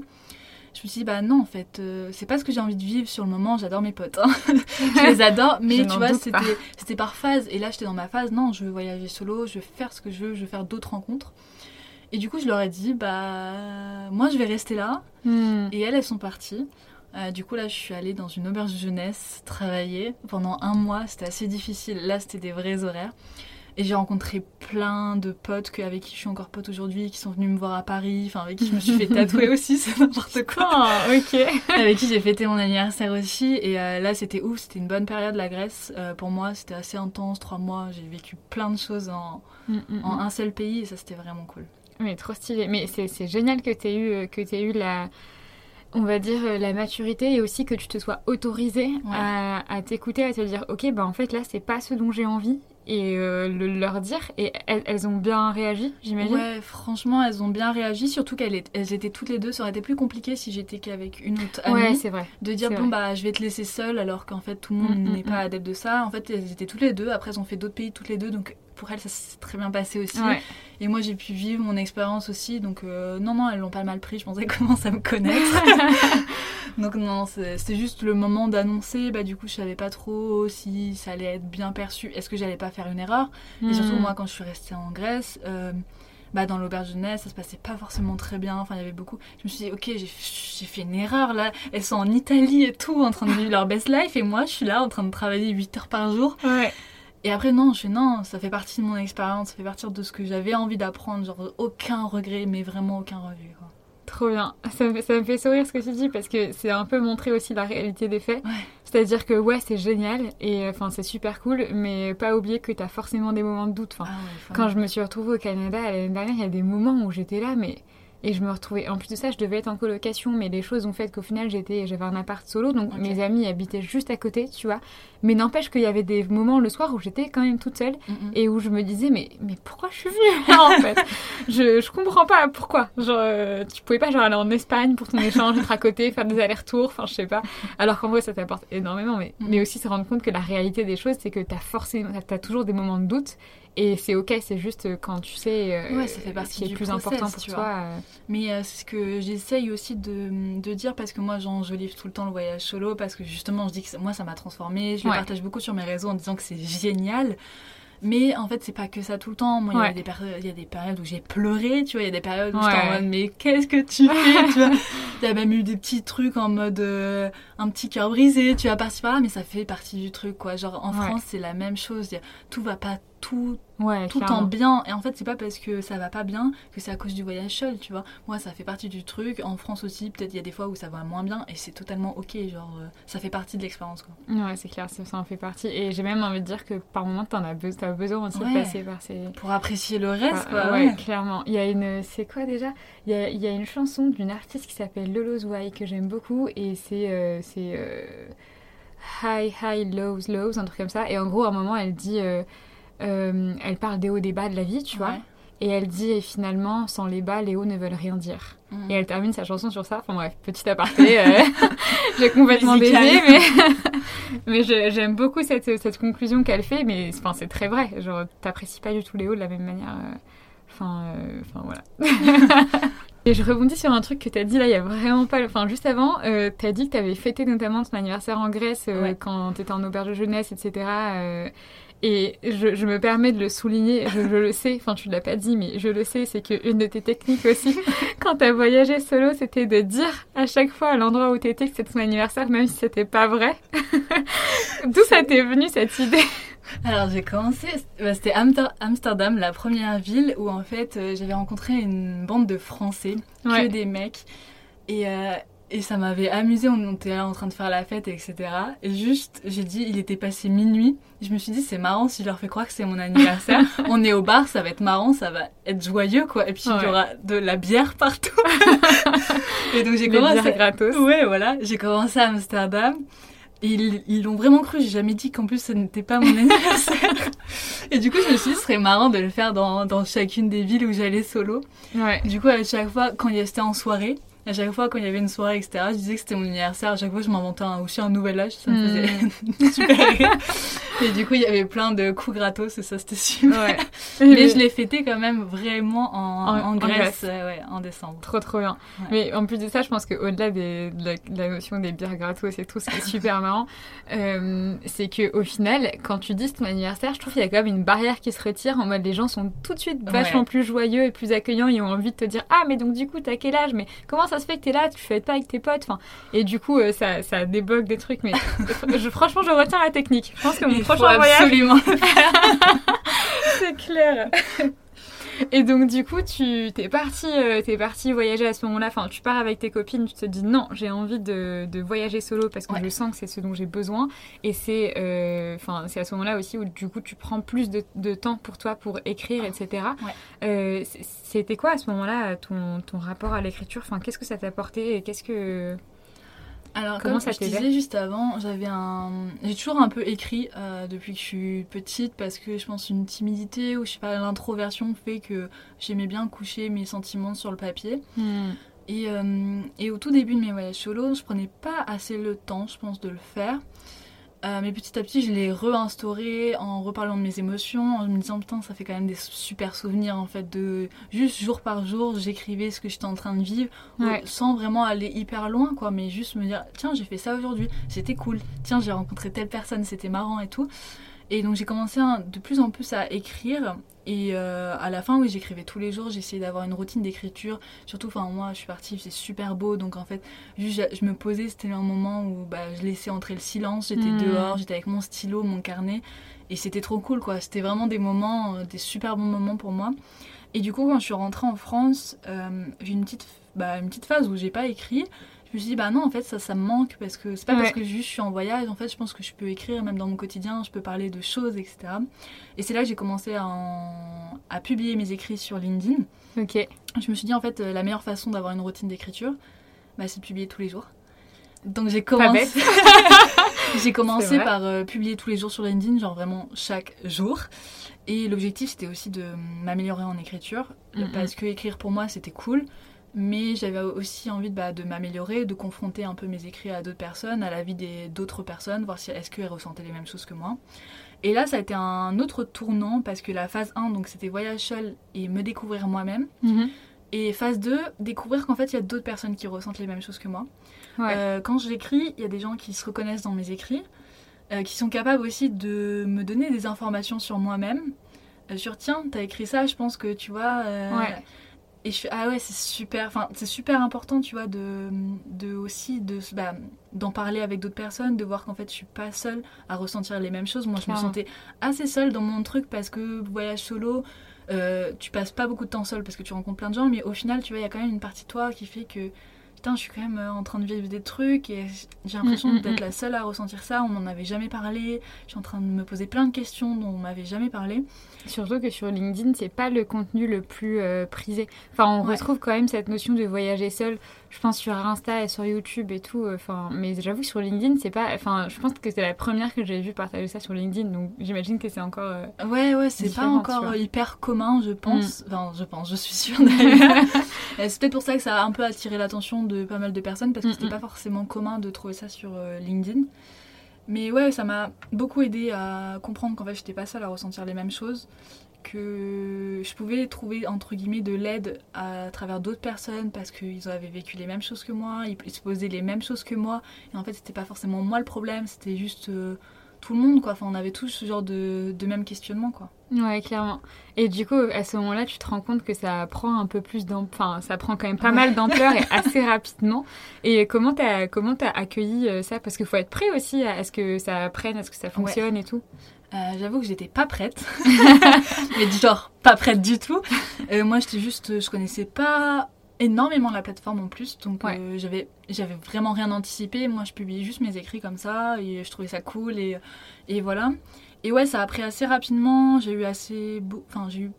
Je me suis dit, bah non, en fait, euh, c'est pas ce que j'ai envie de vivre sur le moment. J'adore mes potes. hein. je les adore, mais Je tu vois, c'était par phase. Et là, j'étais dans ma phase, non, je veux voyager solo, je veux faire ce que je veux, je veux faire d'autres rencontres. Et du coup, je leur ai dit, bah, moi, je vais rester là. Hmm. Et elles, elles sont parties. Euh, du coup, là, je suis allée dans une auberge de jeunesse travailler pendant un mois. C'était assez difficile. Là, c'était des vrais horaires. Et j'ai rencontré plein de potes que, avec qui je suis encore pote aujourd'hui, qui sont venus me voir à Paris, enfin avec qui je me suis fait tatouer aussi, c'est n'importe quoi. Ah, ok. avec qui j'ai fêté mon anniversaire aussi. Et euh, là, c'était ouf, c'était une bonne période, la Grèce. Euh, pour moi, c'était assez intense, trois mois. J'ai vécu plein de choses en, hmm, en hmm. un seul pays et ça, c'était vraiment cool. Mais trop stylé. Mais c'est génial que tu aies eu, que t'aies eu la, on va dire, euh, la maturité et aussi que tu te sois autorisé Ouais. à, à t'écouter, à te dire, ok, bah en fait là, c'est pas ce dont j'ai envie. Et euh, le leur dire. Et elles, elles ont bien réagi, j'imagine? Ouais, franchement, elles ont bien réagi, surtout qu'elles elles étaient toutes les deux. Ça aurait été plus compliqué si j'étais qu'avec une autre amie. Ouais, c'est vrai. de dire bon vrai. bah je vais te laisser seule alors qu'en fait tout le monde Mm, mm, n'est pas adepte de ça. En fait elles étaient toutes les deux. Après elles ont fait d'autres pays toutes les deux donc pour elles ça s'est très bien passé aussi. Ouais. Et moi j'ai pu vivre mon expérience aussi donc euh, non non elles l'ont pas mal pris. Je pensais comment ça me connaître. donc non c'était juste le moment d'annoncer. Bah du coup je savais pas trop si ça allait être bien perçu. Est-ce que j'allais pas faire une erreur? Et surtout, Hmm. moi, quand je suis restée en Grèce, euh, bah, dans l'auberge jeunesse, ça se passait pas forcément très bien. Enfin, il y avait beaucoup. Je me suis dit, ok, j'ai j'ai fait une erreur là. Elles sont en Italie et tout, en train de vivre leur best life. Et moi, je suis là en train de travailler 8 heures par jour. Ouais. Et après, non, je fais non, ça fait partie de mon expérience, ça fait partie de ce que j'avais envie d'apprendre. Genre, aucun regret, mais vraiment aucun regret. Quoi. Trop bien. Ça me, ça me fait sourire ce que tu dis parce que c'est un peu montrer aussi la réalité des faits. Ouais. C'est-à-dire que ouais, c'est génial et enfin c'est super cool, mais pas oublier que t'as forcément des moments de doute. Enfin, Ah ouais, Quand je me suis retrouvée au Canada l'année dernière, il y a des moments où j'étais là, mais. Et je me retrouvais. En plus de ça, je devais être en colocation, mais les choses ont fait qu'au final, j'étais, j'avais un appart solo, donc mes amis habitaient juste à côté, tu vois. Mais n'empêche qu'il y avait des moments le soir où j'étais quand même toute seule Mm, mm. et où je me disais, mais, mais pourquoi je suis venue là en fait? Je, je comprends pas pourquoi. Genre, euh, tu pouvais pas genre aller en Espagne pour ton échange, être à côté, faire des allers-retours, enfin je sais pas. Alors qu'en vrai, ça t'apporte énormément, mais, Mm. mais aussi se rendre compte que la réalité des choses, c'est que t'as forcément, t'as toujours des moments de doute. Et c'est ok, c'est juste quand tu sais euh, Ouais, ça fait partie ce qui est plus process, important pour tu toi. euh, Mais euh, c'est ce que j'essaye aussi de, de dire parce que moi j'enjolive tout le temps le voyage solo parce que justement je dis que moi ça m'a transformé. Je le partage beaucoup sur mes réseaux en disant que c'est génial. Mais en fait c'est pas que ça tout le temps. Moi il y a Ouais. des péri- il y, a des périodes où j'ai pleuré, tu vois, il y a des périodes où j'étais Ouais. en mode mais qu'est-ce que tu fais, tu vois. Il y a même eu des petits trucs en mode euh, un petit cœur brisé, tu vois, par-ci par-là, mais ça fait partie du truc quoi. Genre en Ouais. France c'est la même chose, a- tout va pas tout Ouais, tout en bien. Et en fait, c'est pas parce que ça va pas bien que c'est à cause du voyage seul, tu vois. Moi, ça fait partie du truc. En France aussi, peut-être il y a des fois où ça va moins bien et c'est totalement ok. Genre, euh, ça fait partie de l'expérience, quoi. Ouais, c'est clair, ça, ça en fait partie. Et j'ai même envie de dire que par moment, t'en as, be- t'as besoin aussi Ouais. de passer par ces. Pour apprécier le reste, quoi. ouais, ouais. clairement. Il y a une, c'est quoi déjà? Il y, a, il y a une chanson d'une artiste qui s'appelle Lolo Zouai que j'aime beaucoup et c'est euh, c'est euh, High High Lows Lows un truc comme ça et en gros à un moment elle dit euh, elle parle des hauts des bas de la vie tu vois et elle dit et finalement sans les bas les hauts ne veulent rien dire Mhm. et elle termine sa chanson sur ça enfin bref petit aparté euh, j'ai complètement dévié mais mais j'aime beaucoup cette, cette conclusion qu'elle fait mais enfin c'est très vrai genre t'apprécies pas du tout les hauts de la même manière euh, Enfin, euh, enfin voilà. Et je rebondis sur un truc que t'as dit là, il y a vraiment pas. Enfin, juste avant, euh, t'as dit que t'avais fêté notamment ton anniversaire en Grèce euh, Ouais. quand t'étais en auberge de jeunesse, etc. euh, Et je, me permets de le souligner, je, le sais, enfin tu l'as pas dit, mais je le sais, c'est qu'une de tes techniques aussi, quand tu as voyagé solo, c'était de dire à chaque fois à l'endroit où tu étais que c'était ton anniversaire, même si c'était pas vrai. D'où ça t'est venu cette idée? Alors j'ai commencé, bah, c'était Amsterdam, la première ville où en fait euh, j'avais rencontré une bande de Français, que des mecs. Et, euh, et ça m'avait amusé, on était là en train de faire la fête, etc. Et juste, j'ai dit, il était passé minuit. Je me suis dit, c'est marrant si je leur fais croire que c'est mon anniversaire. on est au bar, ça va être marrant, ça va être joyeux, quoi. Et puis il y aura de la bière partout. et donc j'ai commencé. gratos. Ouais, voilà. J'ai commencé à Amsterdam. Et ils l'ont vraiment cru, j'ai jamais dit qu'en plus ce n'était pas mon anniversaire. et du coup, je me suis dit, ce serait marrant de le faire dans, dans chacune des villes où j'allais solo. Ouais. Du coup, à chaque fois, quand c'était en soirée, à chaque fois, quand il y avait une soirée, etc., je disais que c'était mon anniversaire. À chaque fois, je m'inventais aussi un nouvel âge. Ça me faisait hmm. super rire. Et du coup, il y avait plein de coups gratos et ça, c'était super. Ouais. Mais je l'ai fêté quand même vraiment en, en, Grèce, ouais, en décembre. Trop, trop bien. Mais en plus de ça, je pense qu'au-delà de, la, de, la, notion des bières gratos et tout, ce qui est super marrant, euh, c'est qu'au final, quand tu dis ton anniversaire, je trouve qu'il y a quand même une barrière qui se retire en mode les gens sont tout de suite vachement plus joyeux et plus accueillants. Ils ont envie de te dire Ah, mais donc du coup, t'as quel âge? Mais comment ça se fait que t'es là, tu fais pas avec tes potes? Enfin, et du coup, euh, ça, ça débloque des trucs. Mais je, franchement, je retiens la technique. Je pense que mon prochain voyage. Absolument. C'est clair. Et donc du coup, tu t'es parti, euh, es parti voyager à ce moment-là. Enfin, tu pars avec tes copines, tu te dis non, j'ai envie de, de, voyager solo parce que je sens que c'est ce dont j'ai besoin. Et c'est, euh, enfin, c'est à ce moment-là aussi où du coup tu prends plus de, de temps pour toi pour écrire, etc. Euh, c'était quoi à ce moment-là ton, ton rapport à l'écriture? Enfin, qu'est-ce que ça t'a apporté et qu'est-ce que alors, comme ça je disais juste avant, j'avais un, j'ai toujours un peu écrit euh, depuis que je suis petite parce que je pense une timidité ou je sais pas l'introversion fait que j'aimais bien coucher mes sentiments sur le papier. Hmm. Et, euh, et, au tout début de mes voyages solo, je prenais pas assez le temps, je pense, de le faire. Euh, mais petit à petit, je l'ai réinstauré en reparlant de mes émotions, en me disant putain, ça fait quand même des super souvenirs en fait de juste jour par jour, j'écrivais ce que j'étais en train de vivre, sans vraiment aller hyper loin quoi, mais juste me dire tiens, j'ai fait ça aujourd'hui, c'était cool, tiens, j'ai rencontré telle personne, c'était marrant et tout. Et donc j'ai commencé de plus en plus à écrire. Et euh, à la fin, oui, j'écrivais tous les jours. J'essayais d'avoir une routine d'écriture. Surtout, enfin, moi, je suis partie, c'est super beau. Donc, en fait, juste, je me posais. C'était un moment où bah, je laissais entrer le silence. J'étais hmm. dehors, j'étais avec mon stylo, mon carnet. Et c'était trop cool, quoi. C'était vraiment des moments, euh, des super bons moments pour moi. Et du coup, quand je suis rentrée en France, euh, j'ai une petite, bah, une petite phase où j'ai pas écrit je me suis dit bah non en fait ça ça me manque parce que c'est pas parce que juste je suis en voyage en fait je pense que je peux écrire même dans mon quotidien je peux parler de choses etc et c'est là que j'ai commencé à, à, publier mes écrits sur LinkedIn. Ok. Je me suis dit en fait euh, la meilleure façon d'avoir une routine d'écriture bah, c'est de publier tous les jours. Donc j'ai commencé j'ai commencé par euh, publier tous les jours sur LinkedIn genre vraiment chaque jour. Et l'objectif c'était aussi de m'améliorer en écriture. Parce que écrire pour moi c'était cool mais j'avais aussi envie de, bah, de m'améliorer, de confronter un peu mes écrits à d'autres personnes, à la vie d'autres personnes, voir si est-ce qu'elles ressentaient les mêmes choses que moi. Et là, ça a été un autre tournant parce que la phase 1, donc c'était voyage seul et me découvrir moi-même. Mhm. Et phase 2, découvrir qu'en fait, il y a d'autres personnes qui ressentent les mêmes choses que moi. Euh, quand j'écris, il y a des gens qui se reconnaissent dans mes écrits, euh, qui sont capables aussi de me donner des informations sur moi-même. Euh, sur tiens, t'as écrit ça, je pense que tu vois. Ouais et je fais ah ouais c'est super enfin c'est super important tu vois de, de aussi de bah, d'en parler avec d'autres personnes de voir qu'en fait je suis pas seule à ressentir les mêmes choses. Moi je me sentais assez seule dans mon truc parce que voyage solo euh, tu passes pas beaucoup de temps seule parce que tu rencontres plein de gens mais au final tu vois il y a quand même une partie de toi qui fait que putain, je suis quand même euh, en train de vivre des trucs et j'ai l'impression mm, mm, d'être mm. la seule à ressentir ça. On m'en avait jamais parlé. Je suis en train de me poser plein de questions dont on m'avait jamais parlé. Surtout que sur LinkedIn, c'est pas le contenu le plus euh, prisé. Enfin, on retrouve quand même cette notion de voyager seul je pense sur Insta et sur YouTube et tout. Euh, enfin, mais j'avoue sur LinkedIn, c'est pas. Enfin, je pense que c'est la première que j'ai vu partager ça sur LinkedIn, donc j'imagine que c'est encore. Euh, ouais, ouais, c'est pas encore hyper commun, je pense. Mm. Enfin, je pense, je suis sûre d'ailleurs. c'est peut-être pour ça que ça a un peu attiré l'attention de pas mal de personnes parce que c'était pas forcément commun de trouver ça sur euh, LinkedIn. Mais ouais, ça m'a beaucoup aidé à comprendre qu'en fait, j'étais pas seule à ressentir les mêmes choses que je pouvais trouver entre guillemets de l'aide à travers d'autres personnes parce qu'ils avaient vécu les mêmes choses que moi, ils se posaient les mêmes choses que moi et en fait c'était pas forcément moi le problème, c'était juste euh, tout le monde, quoi. Enfin, on avait tous ce genre de, de même questionnement, quoi. Ouais, clairement. Et du coup, à ce moment-là, tu te rends compte que ça prend un peu plus d'ampleur, enfin, ça prend quand même pas mal d'ampleur et assez rapidement. Et comment t'as comment as accueilli euh, ça? Parce qu'il faut être prêt aussi à, ce que ça prenne, à ce que ça fonctionne et tout. Euh, J'avoue que j'étais pas prête, mais genre pas prête du tout. Euh, moi, j'étais juste, je connaissais pas énormément la plateforme en plus, donc euh, j'avais j'avais vraiment rien anticipé. Moi, je publiais juste mes écrits comme ça et je trouvais ça cool et, et voilà. Et ouais, ça a pris assez rapidement. J'ai eu assez, enfin j'ai eu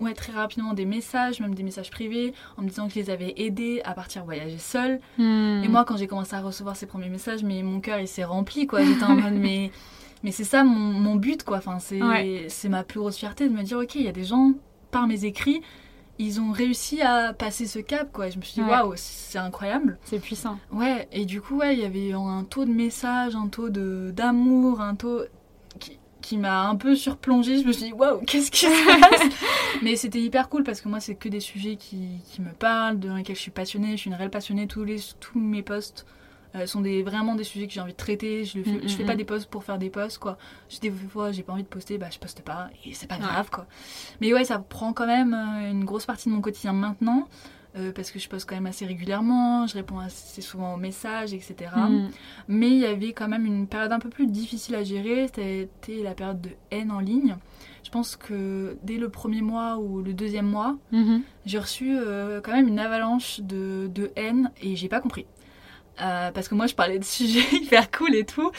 ouais, très rapidement des messages, même des messages privés, en me disant que je les avais aidés à partir voyager seule. Hmm. Et moi, quand j'ai commencé à recevoir ces premiers messages, mais mon cœur il s'est rempli quoi. J'étais en mode mais mais c'est ça mon, mon, but quoi. Enfin c'est c'est ma plus grosse fierté de me dire ok il y a des gens par mes écrits ils ont réussi à passer ce cap, quoi. Je me suis dit, waouh, c'est incroyable. C'est puissant. Ouais, et du coup, ouais, il y avait un taux de messages, un taux d'amour, un taux qui, qui m'a un peu surplongée. Je me suis dit, waouh, qu'est-ce qui se passe? Mais c'était hyper cool parce que moi, c'est que des sujets qui, qui, me parlent, dans lesquels je suis passionnée. Je suis une réelle passionnée. Tous, les, tous mes posts euh, sont des, vraiment des sujets que j'ai envie de traiter. Je, fais, je fais pas des posts pour faire des posts, quoi. Je, des fois, j'ai pas envie de poster, bah je poste pas, et c'est pas grave, quoi. Mais ouais, ça prend quand même euh, une grosse partie de mon quotidien maintenant. Euh, parce que je poste quand même assez régulièrement, je réponds assez souvent aux messages, etc. Mm. Mais il y avait quand même une période un peu plus difficile à gérer, c'était la période de haine en ligne. Je pense que dès le premier mois ou le deuxième mois, mm-hmm. j'ai reçu quand même une avalanche de, de haine et j'ai pas compris. Euh, parce que moi je parlais de sujets hyper cool et tout.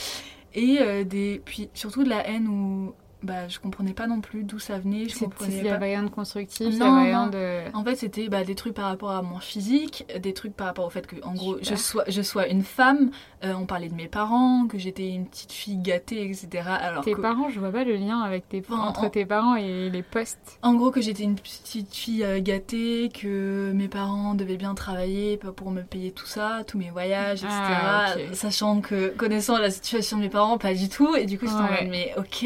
Et euh, des puis surtout de la haine où bah, je comprenais pas non plus d'où ça venait. Je comprenais pas. rien de constructif, non, de. En fait, c'était bah, des trucs par rapport à mon physique, des trucs par rapport au fait que, en gros, je sois, je sois une femme. Euh, on parlait de mes parents, que j'étais une petite fille gâtée, etc. Alors tes parents, je vois pas le lien avec tes entre tes parents et les postes. En gros, que j'étais une petite fille euh, gâtée, que mes parents devaient bien travailler pour me payer tout ça, tous mes voyages, etc. Ah, Sachant que, connaissant la situation de mes parents, pas du tout. Et du coup, en mode, mais ok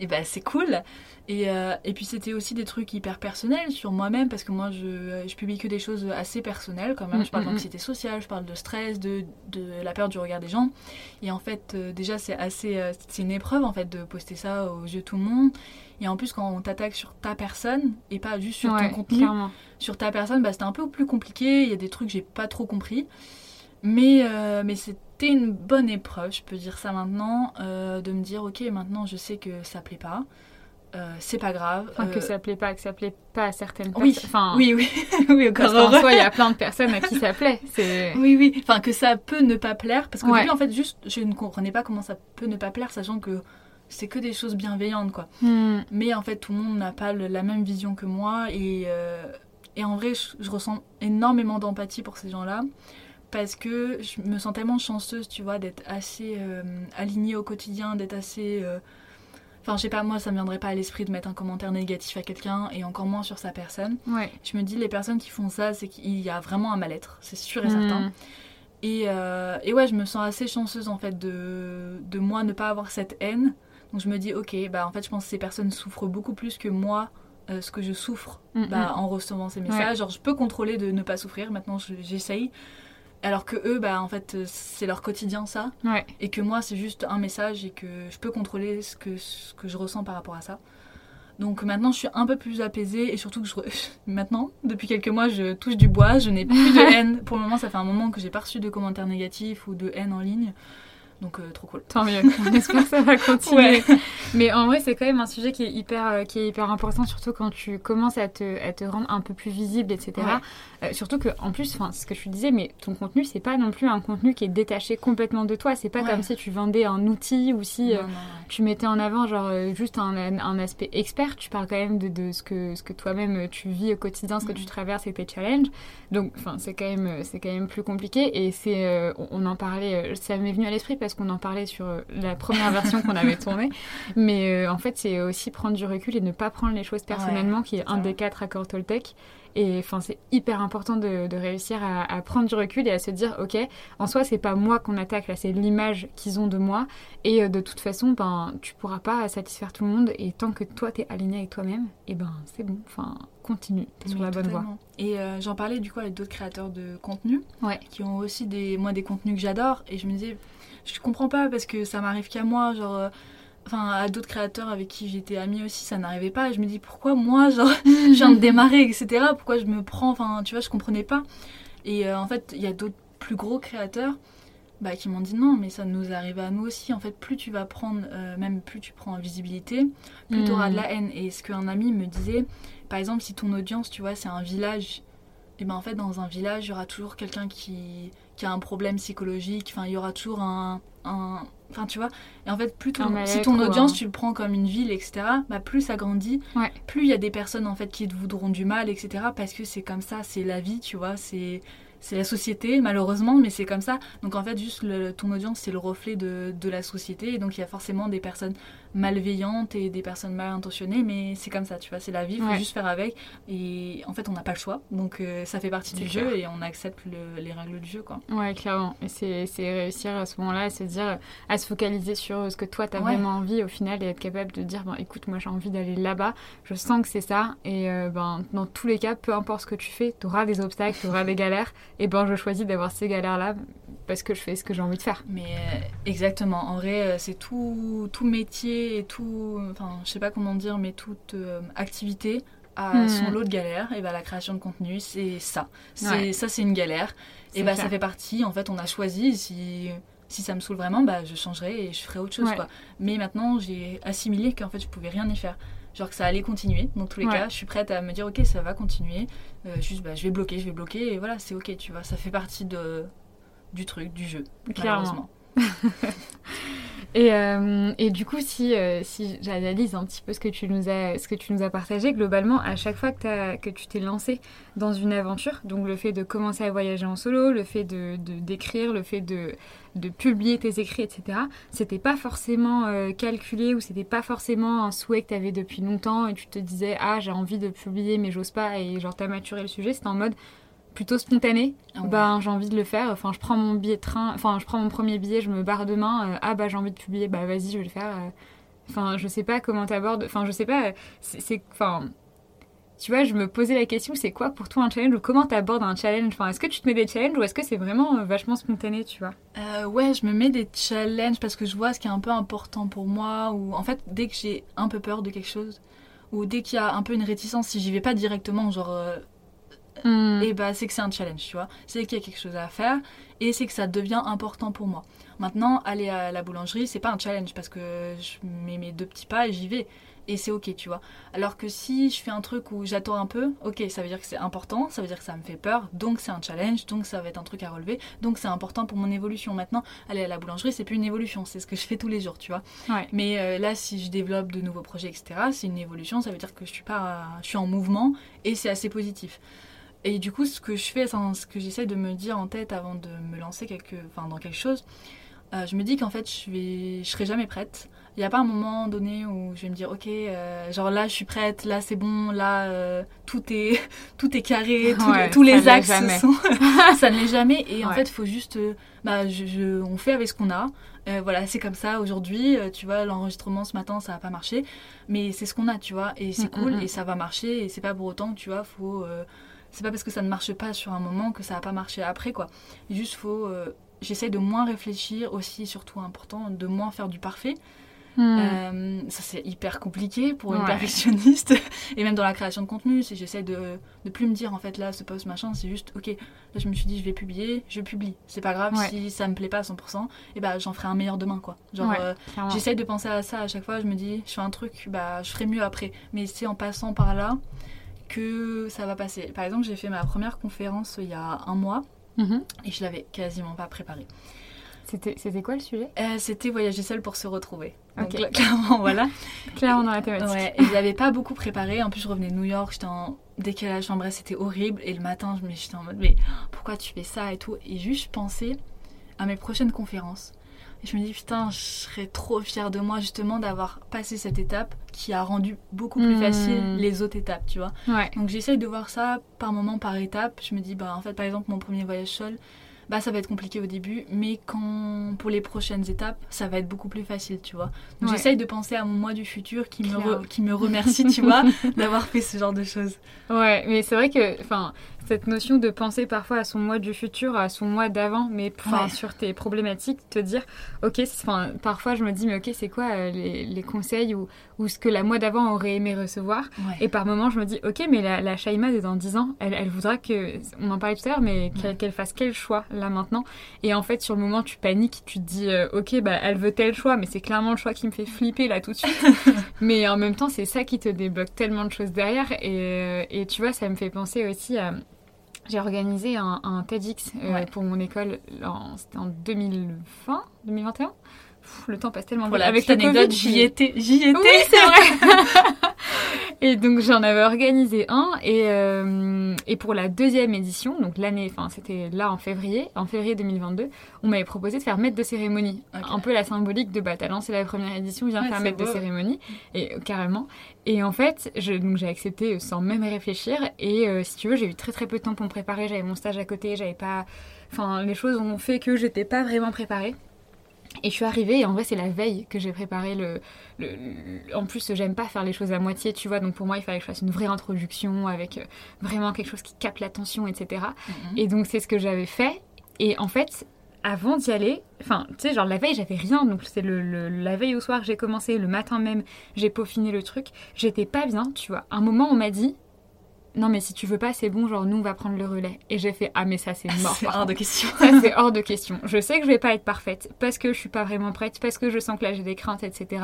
et ben c'est cool. Et, euh, et puis c'était aussi des trucs hyper personnels sur moi-même parce que moi je, je, publie que des choses assez personnelles quand même. Je parle d'anxiété sociale, je parle de stress, de, de, la peur du regard des gens. Et en fait euh, déjà c'est assez euh, c'est une épreuve en fait de poster ça aux yeux de tout le monde. Et en plus quand on t'attaque sur ta personne et pas juste sur ton contenu, sur ta personne, bah, c'était un peu plus compliqué. Il y a des trucs que j'ai pas trop compris. Mais, mais c'était une bonne épreuve, je peux dire ça maintenant, euh, de me dire ok maintenant je sais que ça plaît pas, euh, c'est pas grave. Enfin, que ça plaît pas, que ça plaît pas à certaines oui. personnes. Enfin, oui, oui, oui, Parce qu'en soi, il y a plein de personnes à qui ça plaît. Oui, oui. Enfin, que ça peut ne pas plaire. Parce que ouais. en fait, juste, je ne comprenais pas comment ça peut ne pas plaire, sachant que c'est que des choses bienveillantes, quoi. Hmm. Mais en fait, tout le monde n'a pas le, la même vision que moi. Et, euh, et en vrai, je, je ressens énormément d'empathie pour ces gens-là parce que je me sens tellement chanceuse, tu vois, d'être assez euh, alignée au quotidien, d'être assez... Euh... Enfin, je sais pas, moi, ça me viendrait pas à l'esprit de mettre un commentaire négatif à quelqu'un, et encore moins sur sa personne. Ouais. Je me dis, les personnes qui font ça, c'est qu'il y a vraiment un mal-être, c'est sûr et mmh. certain. Et, euh, et, ouais, je me sens assez chanceuse, en fait, de, de moi ne pas avoir cette haine. Donc je me dis, ok, bah en fait, je pense que ces personnes souffrent beaucoup plus que moi, euh, ce que je souffre mmh, bah, en recevant ces messages. Ouais. Genre, je peux contrôler de ne pas souffrir, maintenant j'essaye. Alors que eux, bah, en fait, c'est leur quotidien, ça. Ouais. Et que moi, c'est juste un message et que je peux contrôler ce que, ce que je ressens par rapport à ça. Donc maintenant, je suis un peu plus apaisée et surtout que je... maintenant, depuis quelques mois, je touche du bois, je n'ai plus de haine. Pour le moment, ça fait un moment que j'ai pas reçu de commentaires négatifs ou de haine en ligne. Donc euh, trop cool. Tant mieux. On espère que ça va continuer. Ouais. Mais en vrai, c'est quand même un sujet qui est hyper, euh, qui est hyper important, surtout quand tu commences à te, à te rendre un peu plus visible, etc. Ouais. Euh, surtout que, en plus, enfin, ce que je disais, mais ton contenu, c'est pas non plus un contenu qui est détaché complètement de toi. C'est pas Ouais. comme si tu vendais un outil ou si Non, non, ouais. tu mettais en avant genre juste un, un aspect expert. Tu parles quand même de, de ce que, ce que toi-même tu vis au quotidien, ce que Mhm. tu traverses et tes challenges. Donc, enfin, c'est quand même, c'est quand même plus compliqué. Et c'est, on, on en parlait, ça m'est venu à l'esprit parce qu'on en parlait sur euh, la première version qu'on avait tournée. Mais euh, en fait, c'est aussi prendre du recul et ne pas prendre les choses personnellement, qui est un des quatre accords Toltec. Et enfin, c'est hyper important de, de réussir à, à, prendre du recul et à se dire, ok, en soi, c'est pas moi qu'on attaque, là, c'est l'image qu'ils ont de moi. Et euh, de toute façon, ben, tu pourras pas satisfaire tout le monde. Et tant que toi, t'es aligné avec toi-même, et ben, c'est bon. Enfin, continue, t'es sur la bonne voie. Et euh, j'en parlais du coup avec d'autres créateurs de contenu ouais. qui ont aussi des, moi, des contenus que j'adore. Et je me disais, je comprends pas parce que ça m'arrive qu'à moi, genre. Euh, enfin à d'autres créateurs avec qui j'étais amie aussi ça n'arrivait pas. Et je me dis pourquoi moi genre je viens de démarrer etc pourquoi je me prends enfin tu vois je comprenais pas. Et euh, en fait il y a d'autres plus gros créateurs bah, qui m'ont dit non mais ça nous arrive à nous aussi. En fait plus tu vas prendre euh, même plus tu prends en visibilité plus tu auras de la haine. Et ce qu'un ami me disait par exemple si ton audience tu vois c'est un village et ben en fait dans un village il y aura toujours quelqu'un qui, qui a un problème psychologique enfin il y aura toujours un, un Enfin, tu vois. Et en fait, plus ton, si ton audience, tu le prends comme une ville, etc., bah, plus ça grandit, ouais. plus il y a des personnes, en fait, qui te voudront du mal, etc., parce que c'est comme ça, c'est la vie, tu vois, c'est c'est la société, malheureusement, mais c'est comme ça. Donc en fait, juste le, ton audience, c'est le reflet de, de, la société. Et donc il y a forcément des personnes malveillantes et des personnes mal intentionnées, mais c'est comme ça, tu vois, c'est la vie, il faut Ouais. juste faire avec. Et en fait, on n'a pas le choix. Donc euh, ça fait partie du clair. jeu et on accepte le- les règles du jeu, quoi. Ouais, clairement. Et c'est réussir à ce moment-là à se dire, à se focaliser sur ce que toi, t'as Ouais. vraiment envie au final et être capable de dire, bon, écoute, moi j'ai envie d'aller là-bas, je sens que c'est ça. Et euh, ben, dans tous les cas, peu importe ce que tu fais, t'auras des obstacles, t'auras des galères. Et ben, je choisis d'avoir ces galères-là parce que je fais ce que j'ai envie de faire. Mais euh, exactement, en vrai, c'est tout, tout métier et tout, enfin, je sais pas comment dire, mais toute euh, activité a Hmm. son lot de galères. Et bah, la création de contenu, c'est ça. C'est Ouais. Ça, c'est une galère. Et bah, clair. ça fait partie, en fait, on a choisi. Si, si ça me saoule vraiment, bah, je changerai et je ferai autre chose, Ouais. quoi. Mais maintenant, j'ai assimilé qu'en fait, je pouvais rien y faire. Genre que ça allait continuer, dans tous les Ouais. cas. Je suis prête à me dire, ok, ça va continuer. Euh, juste, bah, je vais bloquer, je vais bloquer. Et voilà, c'est ok, tu vois. Ça fait partie de, du truc, du jeu, Clairement. malheureusement. Et, euh, et du coup, si, euh, si j'analyse un petit peu ce que tu nous as, partagé, globalement, à chaque fois que, tu t'es lancé dans une aventure, donc le fait de commencer à voyager en solo, le fait de d'écrire, le fait de, de publier tes écrits, etc., c'était pas forcément euh, calculé ou c'était pas forcément un souhait que tu avais depuis longtemps et tu te disais, ah, j'ai envie de publier mais j'ose pas et genre t'as maturé le sujet, c'était en mode plutôt spontané Ah ouais. ben j'ai envie de le faire enfin je prends mon billet de train enfin je prends mon premier billet je me barre demain euh, ah bah j'ai envie de publier bah vas-y je vais le faire euh. enfin je sais pas comment t'abordes enfin je sais pas c'est c'est- enfin tu vois je me posais la question c'est quoi pour toi un challenge ou comment t'abordes un challenge? Enfin est-ce que tu te mets des challenges ou est-ce que c'est vraiment euh, vachement spontané tu vois? Euh, ouais, je me mets des challenges parce que je vois ce qui est un peu important pour moi. Ou en fait, dès que j'ai un peu peur de quelque chose, ou dès qu'il y a un peu une réticence, si j'y vais pas directement, genre, euh, et bah c'est que c'est un challenge, tu vois. C'est qu'il y a quelque chose à faire et c'est que ça devient important pour moi. Maintenant, aller à la boulangerie, c'est pas un challenge parce que je mets mes deux petits pas et j'y vais. Et c'est ok, tu vois. Alors que si je fais un truc où j'attends un peu, ok, ça veut dire que c'est important, ça veut dire que ça me fait peur, donc c'est un challenge, donc ça va être un truc à relever, donc c'est important pour mon évolution. Maintenant, aller à la boulangerie, c'est plus une évolution, c'est ce que je fais tous les jours, tu vois. Ouais. Mais euh, là, si je développe de nouveaux projets, etc., c'est une évolution, ça veut dire que je suis, pas, je suis en mouvement et c'est assez positif. Et du coup, ce que je fais, enfin, ce que j'essaie de me dire en tête avant de me lancer quelque, enfin, dans quelque chose, euh, je me dis qu'en fait, je vais, je serai jamais prête. Il n'y a pas un moment donné où je vais me dire, ok, euh, genre là, je suis prête, là, c'est bon, là, euh, tout est, tout est carré, tout- Ouais, tous les axes sont, ça ne l'est jamais. Et en fait, il faut juste, bah, je, je- on fait avec ce qu'on a. Voilà, c'est comme ça aujourd'hui. tu vois, l'enregistrement ce matin, ça n'a pas marché, mais c'est ce qu'on a, tu vois, et c'est Mm, cool mm, mm. et ça va marcher. Et c'est pas pour autant que tu vois, faut, c'est pas parce que ça ne marche pas sur un moment que ça va pas marcher après, quoi. Juste faut, euh, j'essaie de moins réfléchir aussi, surtout important, de moins faire du parfait. Hmm. Euh, ça c'est hyper compliqué pour une Ouais. perfectionniste et même dans la création de contenu si j'essaie de de plus me dire en fait là ce post machin c'est juste ok là je me suis dit je vais publier je publie c'est pas grave Ouais. si ça me plaît pas à 100% et bah j'en ferai un meilleur demain quoi genre Ouais, euh, j'essaie de penser à ça à chaque fois je me dis je fais un truc bah je ferai mieux après mais c'est en passant par là que ça va passer par exemple j'ai fait ma première conférence il y a un mois Mhm. et je l'avais quasiment pas préparée c'était quoi le sujet? Euh, c'était voyager seul pour se retrouver donc clairement voilà clairement dans la thématique Ouais, et je l'avais pas beaucoup préparé. En plus, je revenais de New York, j'étais en décalage. Enfin bref, c'était horrible. Et le matin, je me- j'étais en mode, mais pourquoi tu fais ça et tout? Et juste, je pensais à mes prochaines conférences. Et je me dis, putain, je serais trop fière de moi justement d'avoir passé cette étape qui a rendu beaucoup plus Hmm. facile les autres étapes, tu vois. Ouais. Donc j'essaye de voir ça par moment, par étape. Je me dis, bah en fait, par exemple, mon premier voyage seul, bah ça va être compliqué au début, mais quand pour les prochaines étapes, ça va être beaucoup plus facile, tu vois. Donc Ouais. j'essaye de penser à mon moi du futur qui me, re- qui me remercie, tu vois, d'avoir fait ce genre de choses. Ouais, mais c'est vrai que, enfin, cette notion de penser parfois à son moi du futur, à son moi d'avant, mais Ouais. sur tes problématiques, te dire, ok, parfois je me dis, mais ok, c'est quoi euh, les, les conseils ou, ou ce que la moi d'avant aurait aimé recevoir? Ouais. Et par moments, je me dis, ok, mais la, la Shaima de dans 10 ans, elle, elle voudra que, on en parlait tout à l'heure, mais qu'elle fasse quel choix là maintenant? Et en fait, sur le moment, tu paniques, tu te dis, euh, ok, bah, elle veut tel choix, mais c'est clairement le choix qui me fait flipper là tout de suite. mais en même temps, c'est ça qui te débloque tellement de choses derrière. Et, euh, et tu vois, ça me fait penser aussi à. J'ai organisé un, un TEDx euh, Ouais. pour mon école, en- c'était en 2020, 2021 Pff, Le temps passe tellement vite. la Avec petite le Covid, anecdote, je- j'y étais, j'y étais. oui, c'est vrai. et donc j'en avais organisé un et, euh, et pour la deuxième édition, donc l'année, enfin c'était là en février, en février 2022, on m'avait proposé de faire maître de cérémonie, un peu la symbolique de bah t'as lancé la première édition, viens Ouais, faire c'est maître de cérémonie et euh, carrément. Et en fait, j'ai accepté euh, sans même réfléchir et euh, si tu veux, j'ai eu très très peu de temps pour me préparer, j'avais mon stage à côté, j'avais pas, enfin les choses ont fait que j'étais pas vraiment préparée. Et je suis arrivée et en vrai c'est la veille que j'ai préparé le, le- le- En plus j'aime pas faire les choses à moitié tu vois donc pour moi il fallait que je fasse une vraie introduction avec euh, vraiment quelque chose qui capte l'attention etc. Mhm. Et donc c'est ce que j'avais fait et en fait avant d'y aller, enfin tu sais genre la veille j'avais rien donc c'est le, le- la veille au soir j'ai commencé, le matin même j'ai peaufiné le truc, j'étais pas bien tu vois. Un moment on m'a dit non mais si tu veux pas c'est bon genre nous on va prendre le relais et j'ai fait ah mais ça c'est mort C'est hors contre. de question. Ça, c'est hors de question. Je sais que je vais pas être parfaite parce que je suis pas vraiment prête, parce que je sens que là j'ai des craintes, etc.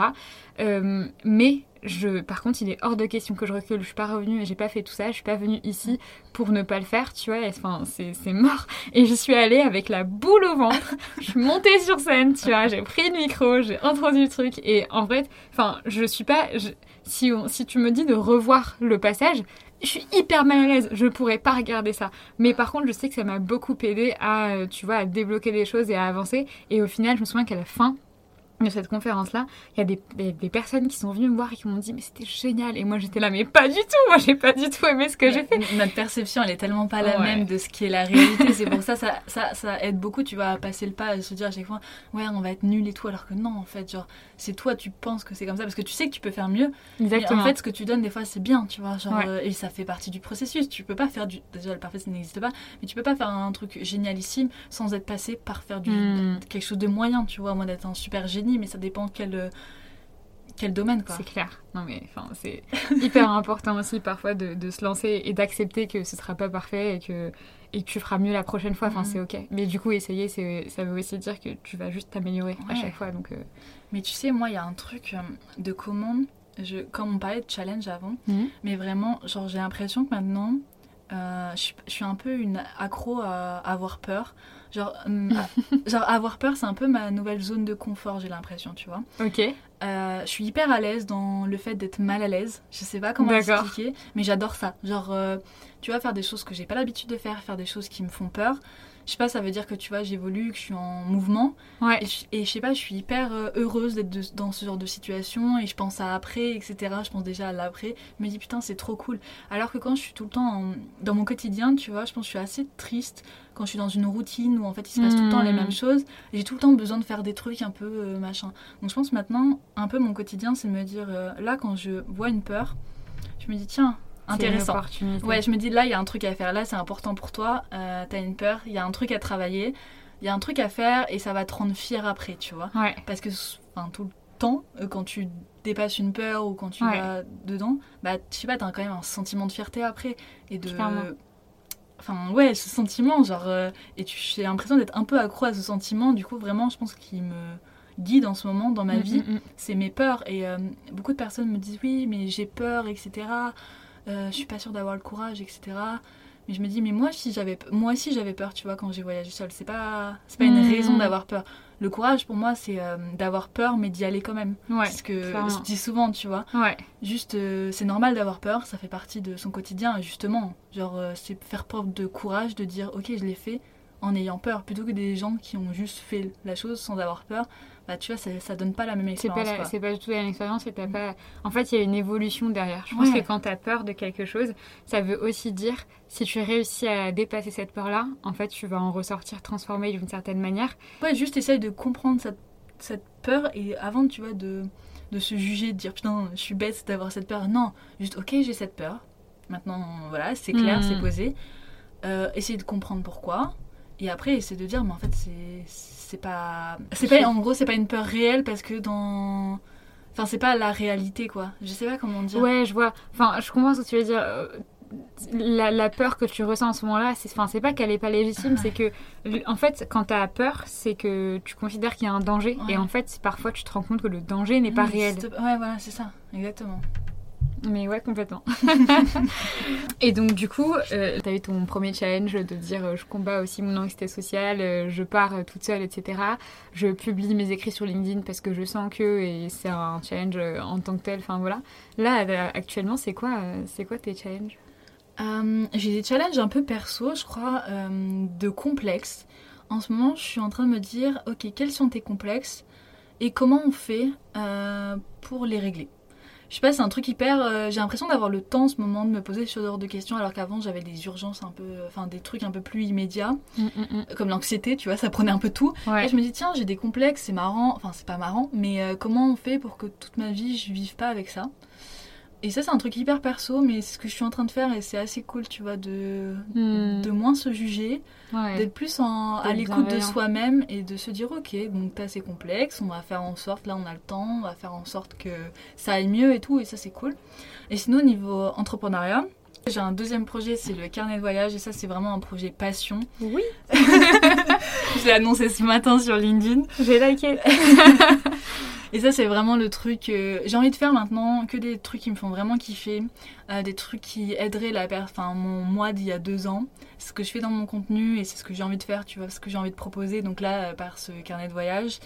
Euh, mais je, par contre, il est hors de question que je recule. Je suis pas revenue et j'ai pas fait tout ça. Je suis pas venue ici pour ne pas le faire, tu vois. Enfin, c'est c'est mort. Et je suis allée avec la boule au ventre. je suis montée sur scène, tu vois. J'ai pris le micro, j'ai introduit le truc. Et en vrai, enfin, je suis pas. je- si, on- si tu me dis de revoir le passage, je suis hyper mal à l'aise. Je pourrais pas regarder ça. Mais par contre, je sais que ça m'a beaucoup aidé à, euh, tu vois, à débloquer des choses et à avancer. Et au final, je me souviens qu'à la fin de cette conférence-là, il y a des, des- des personnes qui sont venues me voir et qui m'ont dit mais c'était génial. Et moi j'étais là mais pas du tout. Moi j'ai pas du tout aimé ce que j'ai fait. Notre perception, elle est tellement pas la Ouais. même de ce qui est la réalité. C'est pour ça, ça, ça, ça aide beaucoup, tu vois, à passer le pas, à se dire à chaque fois, ouais, on va être nul et tout, alors que non, en fait, genre, c'est toi, tu penses que c'est comme ça, parce que tu sais que tu peux faire mieux. Mais Exactement. en fait, ce que tu donnes, des fois, c'est bien, tu vois, genre, Ouais. euh, et ça fait partie du processus. Tu peux pas faire du. Déjà, le parfait, ça n'existe pas, mais tu peux pas faire un truc génialissime sans être passé par faire du. Hmm. quelque chose de moyen, tu vois, moi, d'être un super génie, mais ça dépend quel. euh, quel domaine, quoi. C'est clair. Non mais enfin c'est hyper important aussi parfois de, de se lancer et d'accepter que ce sera pas parfait et que et que tu feras mieux la prochaine fois. Enfin Mhm. c'est ok. Mais du coup essayer ça veut aussi dire que tu vas juste t'améliorer à chaque fois. Donc euh, Mais tu sais, moi, il y a un truc euh, de comment, je, comme on parlait de challenge avant, Mhm. mais vraiment, genre, j'ai l'impression que maintenant, euh, je, suis- je suis un peu une accro à, avoir peur. Genre, à- genre, avoir peur, c'est un peu ma nouvelle zone de confort, j'ai l'impression, tu vois. ok. Euh, je suis hyper à l'aise dans le fait d'être mal à l'aise. Je sais pas comment expliquer, mais j'adore ça. Genre, tu vois, faire des choses que j'ai pas l'habitude de faire, faire des choses qui me font peur. Je sais pas, ça veut dire que tu vois, j'évolue, que je suis en mouvement. Ouais. Et je, sais pas, je suis hyper euh, heureuse d'être dans ce genre de situation et je pense à après, etc. Je pense déjà à l'après. Je me dis putain, c'est trop cool. Alors que quand je suis tout le temps en- dans mon quotidien, tu vois, je pense que je suis assez triste quand je suis dans une routine où en fait il se passe tout le temps les Hmm. mêmes choses. J'ai tout le temps besoin de faire des trucs un peu euh, machin. Donc je pense maintenant, un peu mon quotidien, c'est de me dire euh, là, quand je vois une peur, je me dis tiens, Une intéressant. Ouais, je me dis là, il y a un truc à faire. Là, c'est important pour toi. Euh, T'as une peur, il y a un truc à travailler, il y a un truc à faire et ça va te rendre fier après, tu vois. Ouais. Parce que enfin, tout le temps, euh, quand tu dépasses une peur ou quand tu Ouais. vas dedans, bah, je sais pas, t'as quand même un sentiment de fierté après. Et de. Clairement. Enfin, ouais, ce sentiment, genre. euh, et tu- j'ai l'impression d'être un peu accro à ce sentiment. Du coup, vraiment, je pense qu'il me guide en ce moment dans ma Mm, vie mm, mm. c'est mes peurs. Et euh, beaucoup de personnes me disent oui, mais j'ai peur, etc. Euh, je suis pas sûre d'avoir le courage, etc. Mais je me dis, mais moi aussi j'avais, moi aussi j'avais peur, tu vois, quand j'ai voyagé seule. C'est pas, c'est pas une Mhm. raison d'avoir peur. Le courage pour moi, c'est euh, d'avoir peur, mais d'y aller quand même. Ouais. C'est ce que clairement. je dis souvent, tu vois. Ouais. Juste, euh, c'est normal d'avoir peur, ça fait partie de son quotidien. Justement, genre, euh, c'est faire preuve de courage, de dire, ok, je l'ai fait, en ayant peur, plutôt que des gens qui ont juste fait la chose sans avoir peur. Bah, tu vois, ça, ça donne pas la même expérience. c'est pas du tout la même expérience et t'as pas... En fait, il y a une évolution derrière. Je pense Ouais. que quand t'as peur de quelque chose, ça veut aussi dire, si tu réussis à dépasser cette peur-là, en fait, tu vas en ressortir transformé d'une certaine manière. Ouais, juste essaye de comprendre cette, cette peur et avant, tu vois, de, de se juger, de dire putain, je suis bête d'avoir cette peur. Non, juste ok, j'ai cette peur. Maintenant, voilà, c'est clair, c'est posé. Euh, essayer de comprendre pourquoi. Et après, essayer de dire, mais en fait, c'est c'est pas. C'est pas. En gros, c'est pas une peur réelle parce que dans. Enfin, c'est pas la réalité, quoi. Je sais pas comment dire. Ouais, je vois. Enfin, je comprends ce que tu veux dire. Euh, La, la peur que tu ressens en ce moment-là, c'est enfin, c'est pas qu'elle est pas légitime, c'est que, en fait, quand t'as peur, c'est que tu considères qu'il y a un danger. Ouais. Et en fait, parfois, tu te rends compte que le danger n'est pas réel. c'est- Ouais, voilà, c'est ça, exactement. Mais ouais, complètement. et donc, du coup, euh, t'as eu ton premier challenge de dire euh, je combats aussi mon anxiété sociale, euh, je pars euh, toute seule, etc. Je publie mes écrits sur LinkedIn parce que je sens que, et c'est un challenge en tant que tel, enfin voilà. Là, actuellement, c'est quoi, c'est quoi tes challenges? J'ai des challenges un peu perso, je crois, de complexes. En ce moment, je suis en train de me dire, ok, quels sont tes complexes et comment on fait pour les régler? Je sais pas, c'est un truc hyper. euh, j'ai l'impression d'avoir le temps en ce moment de me poser ce genre de questions, alors qu'avant j'avais des urgences un peu, enfin des trucs un peu plus immédiats, comme l'anxiété, tu vois, ça prenait un peu tout. Ouais. Et je me dis, tiens, j'ai des complexes, c'est marrant, enfin c'est pas marrant, mais euh, comment on fait pour que toute ma vie je vive pas avec ça? Et ça, c'est un truc hyper perso, mais c'est ce que je suis en train de faire et c'est assez cool, tu vois, de, Hmm. de moins se juger, Ouais. d'être plus en, à l'écoute de soi-même et de se dire, ok, donc t'as ces complexes, on va faire en sorte, là on a le temps, on va faire en sorte que ça aille mieux et tout, et ça c'est cool. Et sinon, au niveau entrepreneuriat, j'ai un deuxième projet, c'est le carnet de voyage, et ça c'est vraiment un projet passion. Oui, Je l'ai annoncé ce matin sur LinkedIn. j'ai liké. Et ça, c'est vraiment le truc. euh, j'ai envie de faire maintenant que des trucs qui me font vraiment kiffer, euh, des trucs qui aideraient la enfin, mon moi d'il y a deux ans. Ce que je fais dans mon contenu et c'est ce que j'ai envie de faire, tu vois, ce que j'ai envie de proposer. Donc là, euh, par ce carnet de voyage,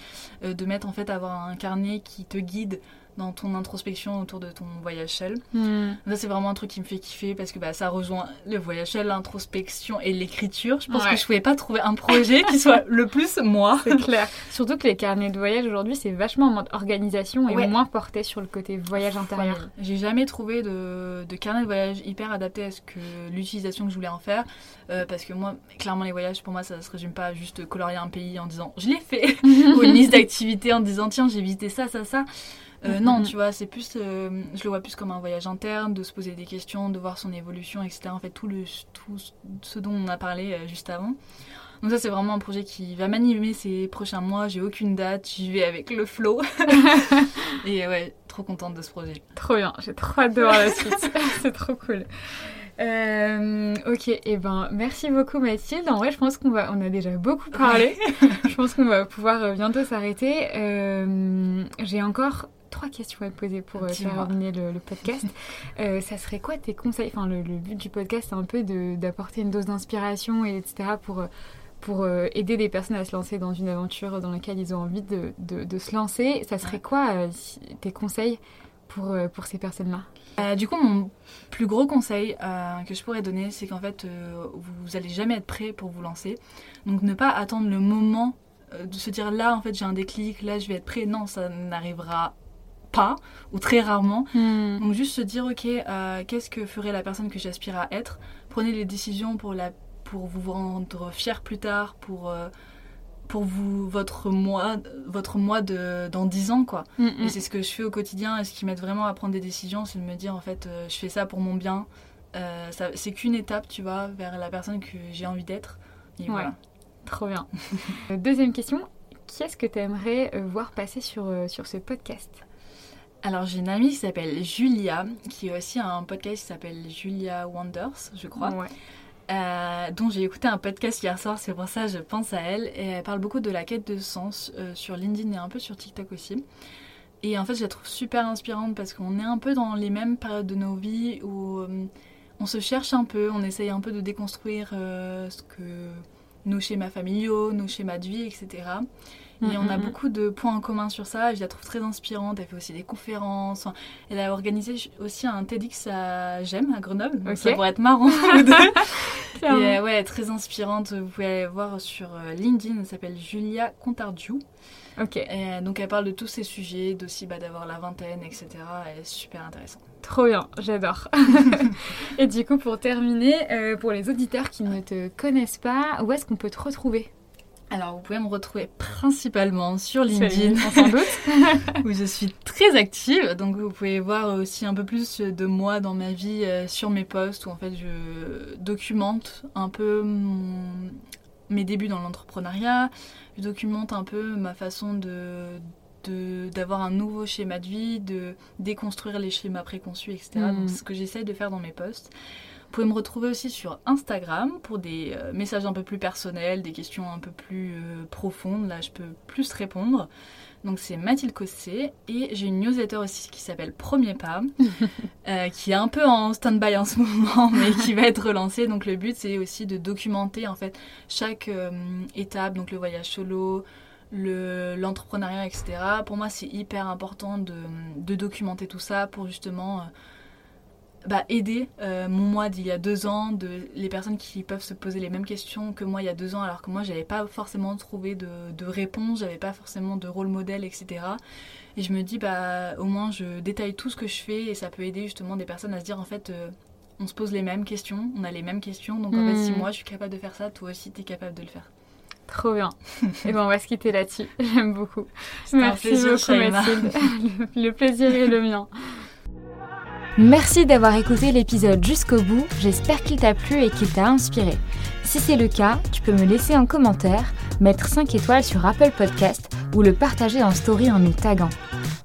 euh, de mettre en fait avoir un carnet qui te guide dans ton introspection autour de ton voyage seul. Hmm. Ça, c'est vraiment un truc qui me fait kiffer parce que bah, ça rejoint le voyage seul, l'introspection et l'écriture. Je pense Ouais. que je pouvais pas trouver un projet qui soit le plus moi. C'est clair. Surtout que les carnets de voyage aujourd'hui, c'est vachement en mode organisation et Ouais. moins porté sur le côté voyage intérieur. Ouais, J'ai jamais trouvé de, de carnet de voyage hyper adapté à ce que l'utilisation que je voulais en faire. Euh, parce que moi, clairement, les voyages, pour moi, ça se résume pas à juste colorier un pays en disant je l'ai fait ou une liste d'activités en disant tiens, j'ai visité ça, ça, ça. Euh, Mhm. Non, tu vois, c'est plus, euh, je le vois plus comme un voyage interne, de se poser des questions, de voir son évolution, etc. En fait, tout, le, tout ce dont on a parlé euh, juste avant. Donc ça, c'est vraiment un projet qui va m'animer ces prochains mois. J'ai aucune date, j'y vais avec le flow. Et ouais, trop contente de ce projet. Trop bien, j'ai trop hâte de voir la suite. c'est trop cool. Euh, ok, et ben merci beaucoup Mathilde. En vrai, je pense qu'on va, on a déjà beaucoup parlé. je pense qu'on va pouvoir euh, bientôt s'arrêter. Euh, J'ai encore trois questions à te poser pour euh, terminer le, le podcast. Euh, ça serait quoi tes conseils? Enfin, le, le but du podcast, c'est un peu d'apporter une dose d'inspiration et etc. pour pour euh, aider des personnes à se lancer dans une aventure dans laquelle ils ont envie de, de, de se lancer. Ça serait quoi tes conseils pour, pour ces personnes-là? Euh, du coup, mon plus gros conseil euh, que je pourrais donner, c'est qu'en fait, euh, vous allez jamais être prêt pour vous lancer. Donc, ne pas attendre le moment de se dire là, en fait, j'ai un déclic, là, je vais être prêt. Non, ça n'arrivera pas ou très rarement. Donc, juste se dire, ok, qu'est-ce que ferait la personne que j'aspire à être? Prenez les décisions pour, la, pour vous rendre fier plus tard, pour. Pour vous, votre moi, votre moi de, dans 10 ans, quoi. Mm, Et mm. c'est ce que je fais au quotidien et ce qui m'aide vraiment à prendre des décisions, c'est de me dire en fait, euh, je fais ça pour mon bien. Euh, c'est qu'une étape, tu vois, vers la personne que j'ai envie d'être. Et Ouais. voilà. Trop bien. Euh, Deuxième question. Qui est-ce que tu aimerais voir passer sur, sur ce podcast? Alors j'ai une amie qui s'appelle Julia, qui a aussi un podcast qui s'appelle Julia Wonders, je crois. Ouais. Euh, dont j'ai écouté un podcast hier soir, c'est pour ça que je pense à elle. Et elle parle beaucoup de la quête de sens euh, sur LinkedIn et un peu sur TikTok aussi. Et en fait, je la trouve super inspirante parce qu'on est un peu dans les mêmes périodes de nos vies où euh, on se cherche un peu, on essaye un peu de déconstruire ce que nos schémas familiaux, nos schémas de vie, etc. Et on a Mhm. beaucoup de points en commun sur ça. Je la trouve très inspirante. Elle fait aussi des conférences. Elle a organisé aussi un TEDx à Gênes, à Grenoble. Donc ça pourrait être marrant. Et euh, ouais, très inspirante. Vous pouvez aller voir sur euh, LinkedIn. Elle s'appelle Julia Contardieu. Ok, Et euh, donc elle parle de tous ces sujets, d'aussi bah, d'avoir la vingtaine, etc. Elle est super intéressante. trop bien, j'adore. Et du coup, pour terminer, euh, pour les auditeurs qui ne te connaissent pas, où est-ce qu'on peut te retrouver? Alors vous pouvez me retrouver principalement sur LinkedIn. s'en doute. où je suis très active. Donc vous pouvez voir aussi un peu plus de moi dans ma vie euh, sur mes posts où en fait je documente un peu mon- mes débuts dans l'entrepreneuriat. Je documente un peu ma façon de d'avoir un nouveau schéma de vie, de déconstruire les schémas préconçus, etc. Mm. Donc c'est ce que j'essaye de faire dans mes posts. Vous pouvez me retrouver aussi sur Instagram pour des euh, messages un peu plus personnels, des questions un peu plus euh, profondes. Là, je peux plus répondre. Donc c'est Mathilde Cossé et j'ai une newsletter aussi qui s'appelle Premier Pas, euh, qui est un peu en stand-by en ce moment, mais qui va être relancée. Donc le but c'est aussi de documenter en fait chaque euh, étape, donc le voyage solo, le- l'entrepreneuriat, etc. Pour moi c'est hyper important de, de documenter tout ça pour justement euh, bah, aider euh, mon moi d'il y a deux ans, de, les personnes qui peuvent se poser les mêmes questions que moi il y a deux ans, alors que moi j'avais pas forcément trouvé de, de réponse, j'avais pas forcément de rôle modèle, etc. Et je me dis, bah, au moins je détaille tout ce que je fais et ça peut aider justement des personnes à se dire en fait. euh, on se pose les mêmes questions, on a les mêmes questions, donc en fait, si Mm. moi je suis capable de faire ça, toi aussi tu es capable de le faire. Trop bien. Et ben on va se quitter là-dessus. J'aime beaucoup. Un Merci plaisir, beaucoup. Mathilde. Le plaisir est le mien. Merci d'avoir écouté l'épisode jusqu'au bout. J'espère qu'il t'a plu et qu'il t'a inspiré. Si c'est le cas, tu peux me laisser un commentaire, mettre 5 étoiles sur Apple Podcast ou le partager en story en nous taguant.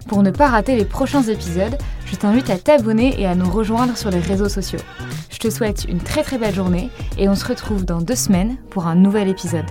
Pour ne pas rater les prochains épisodes, je t'invite à t'abonner et à nous rejoindre sur les réseaux sociaux. Je te souhaite une très très belle journée et on se retrouve dans deux semaines pour un nouvel épisode.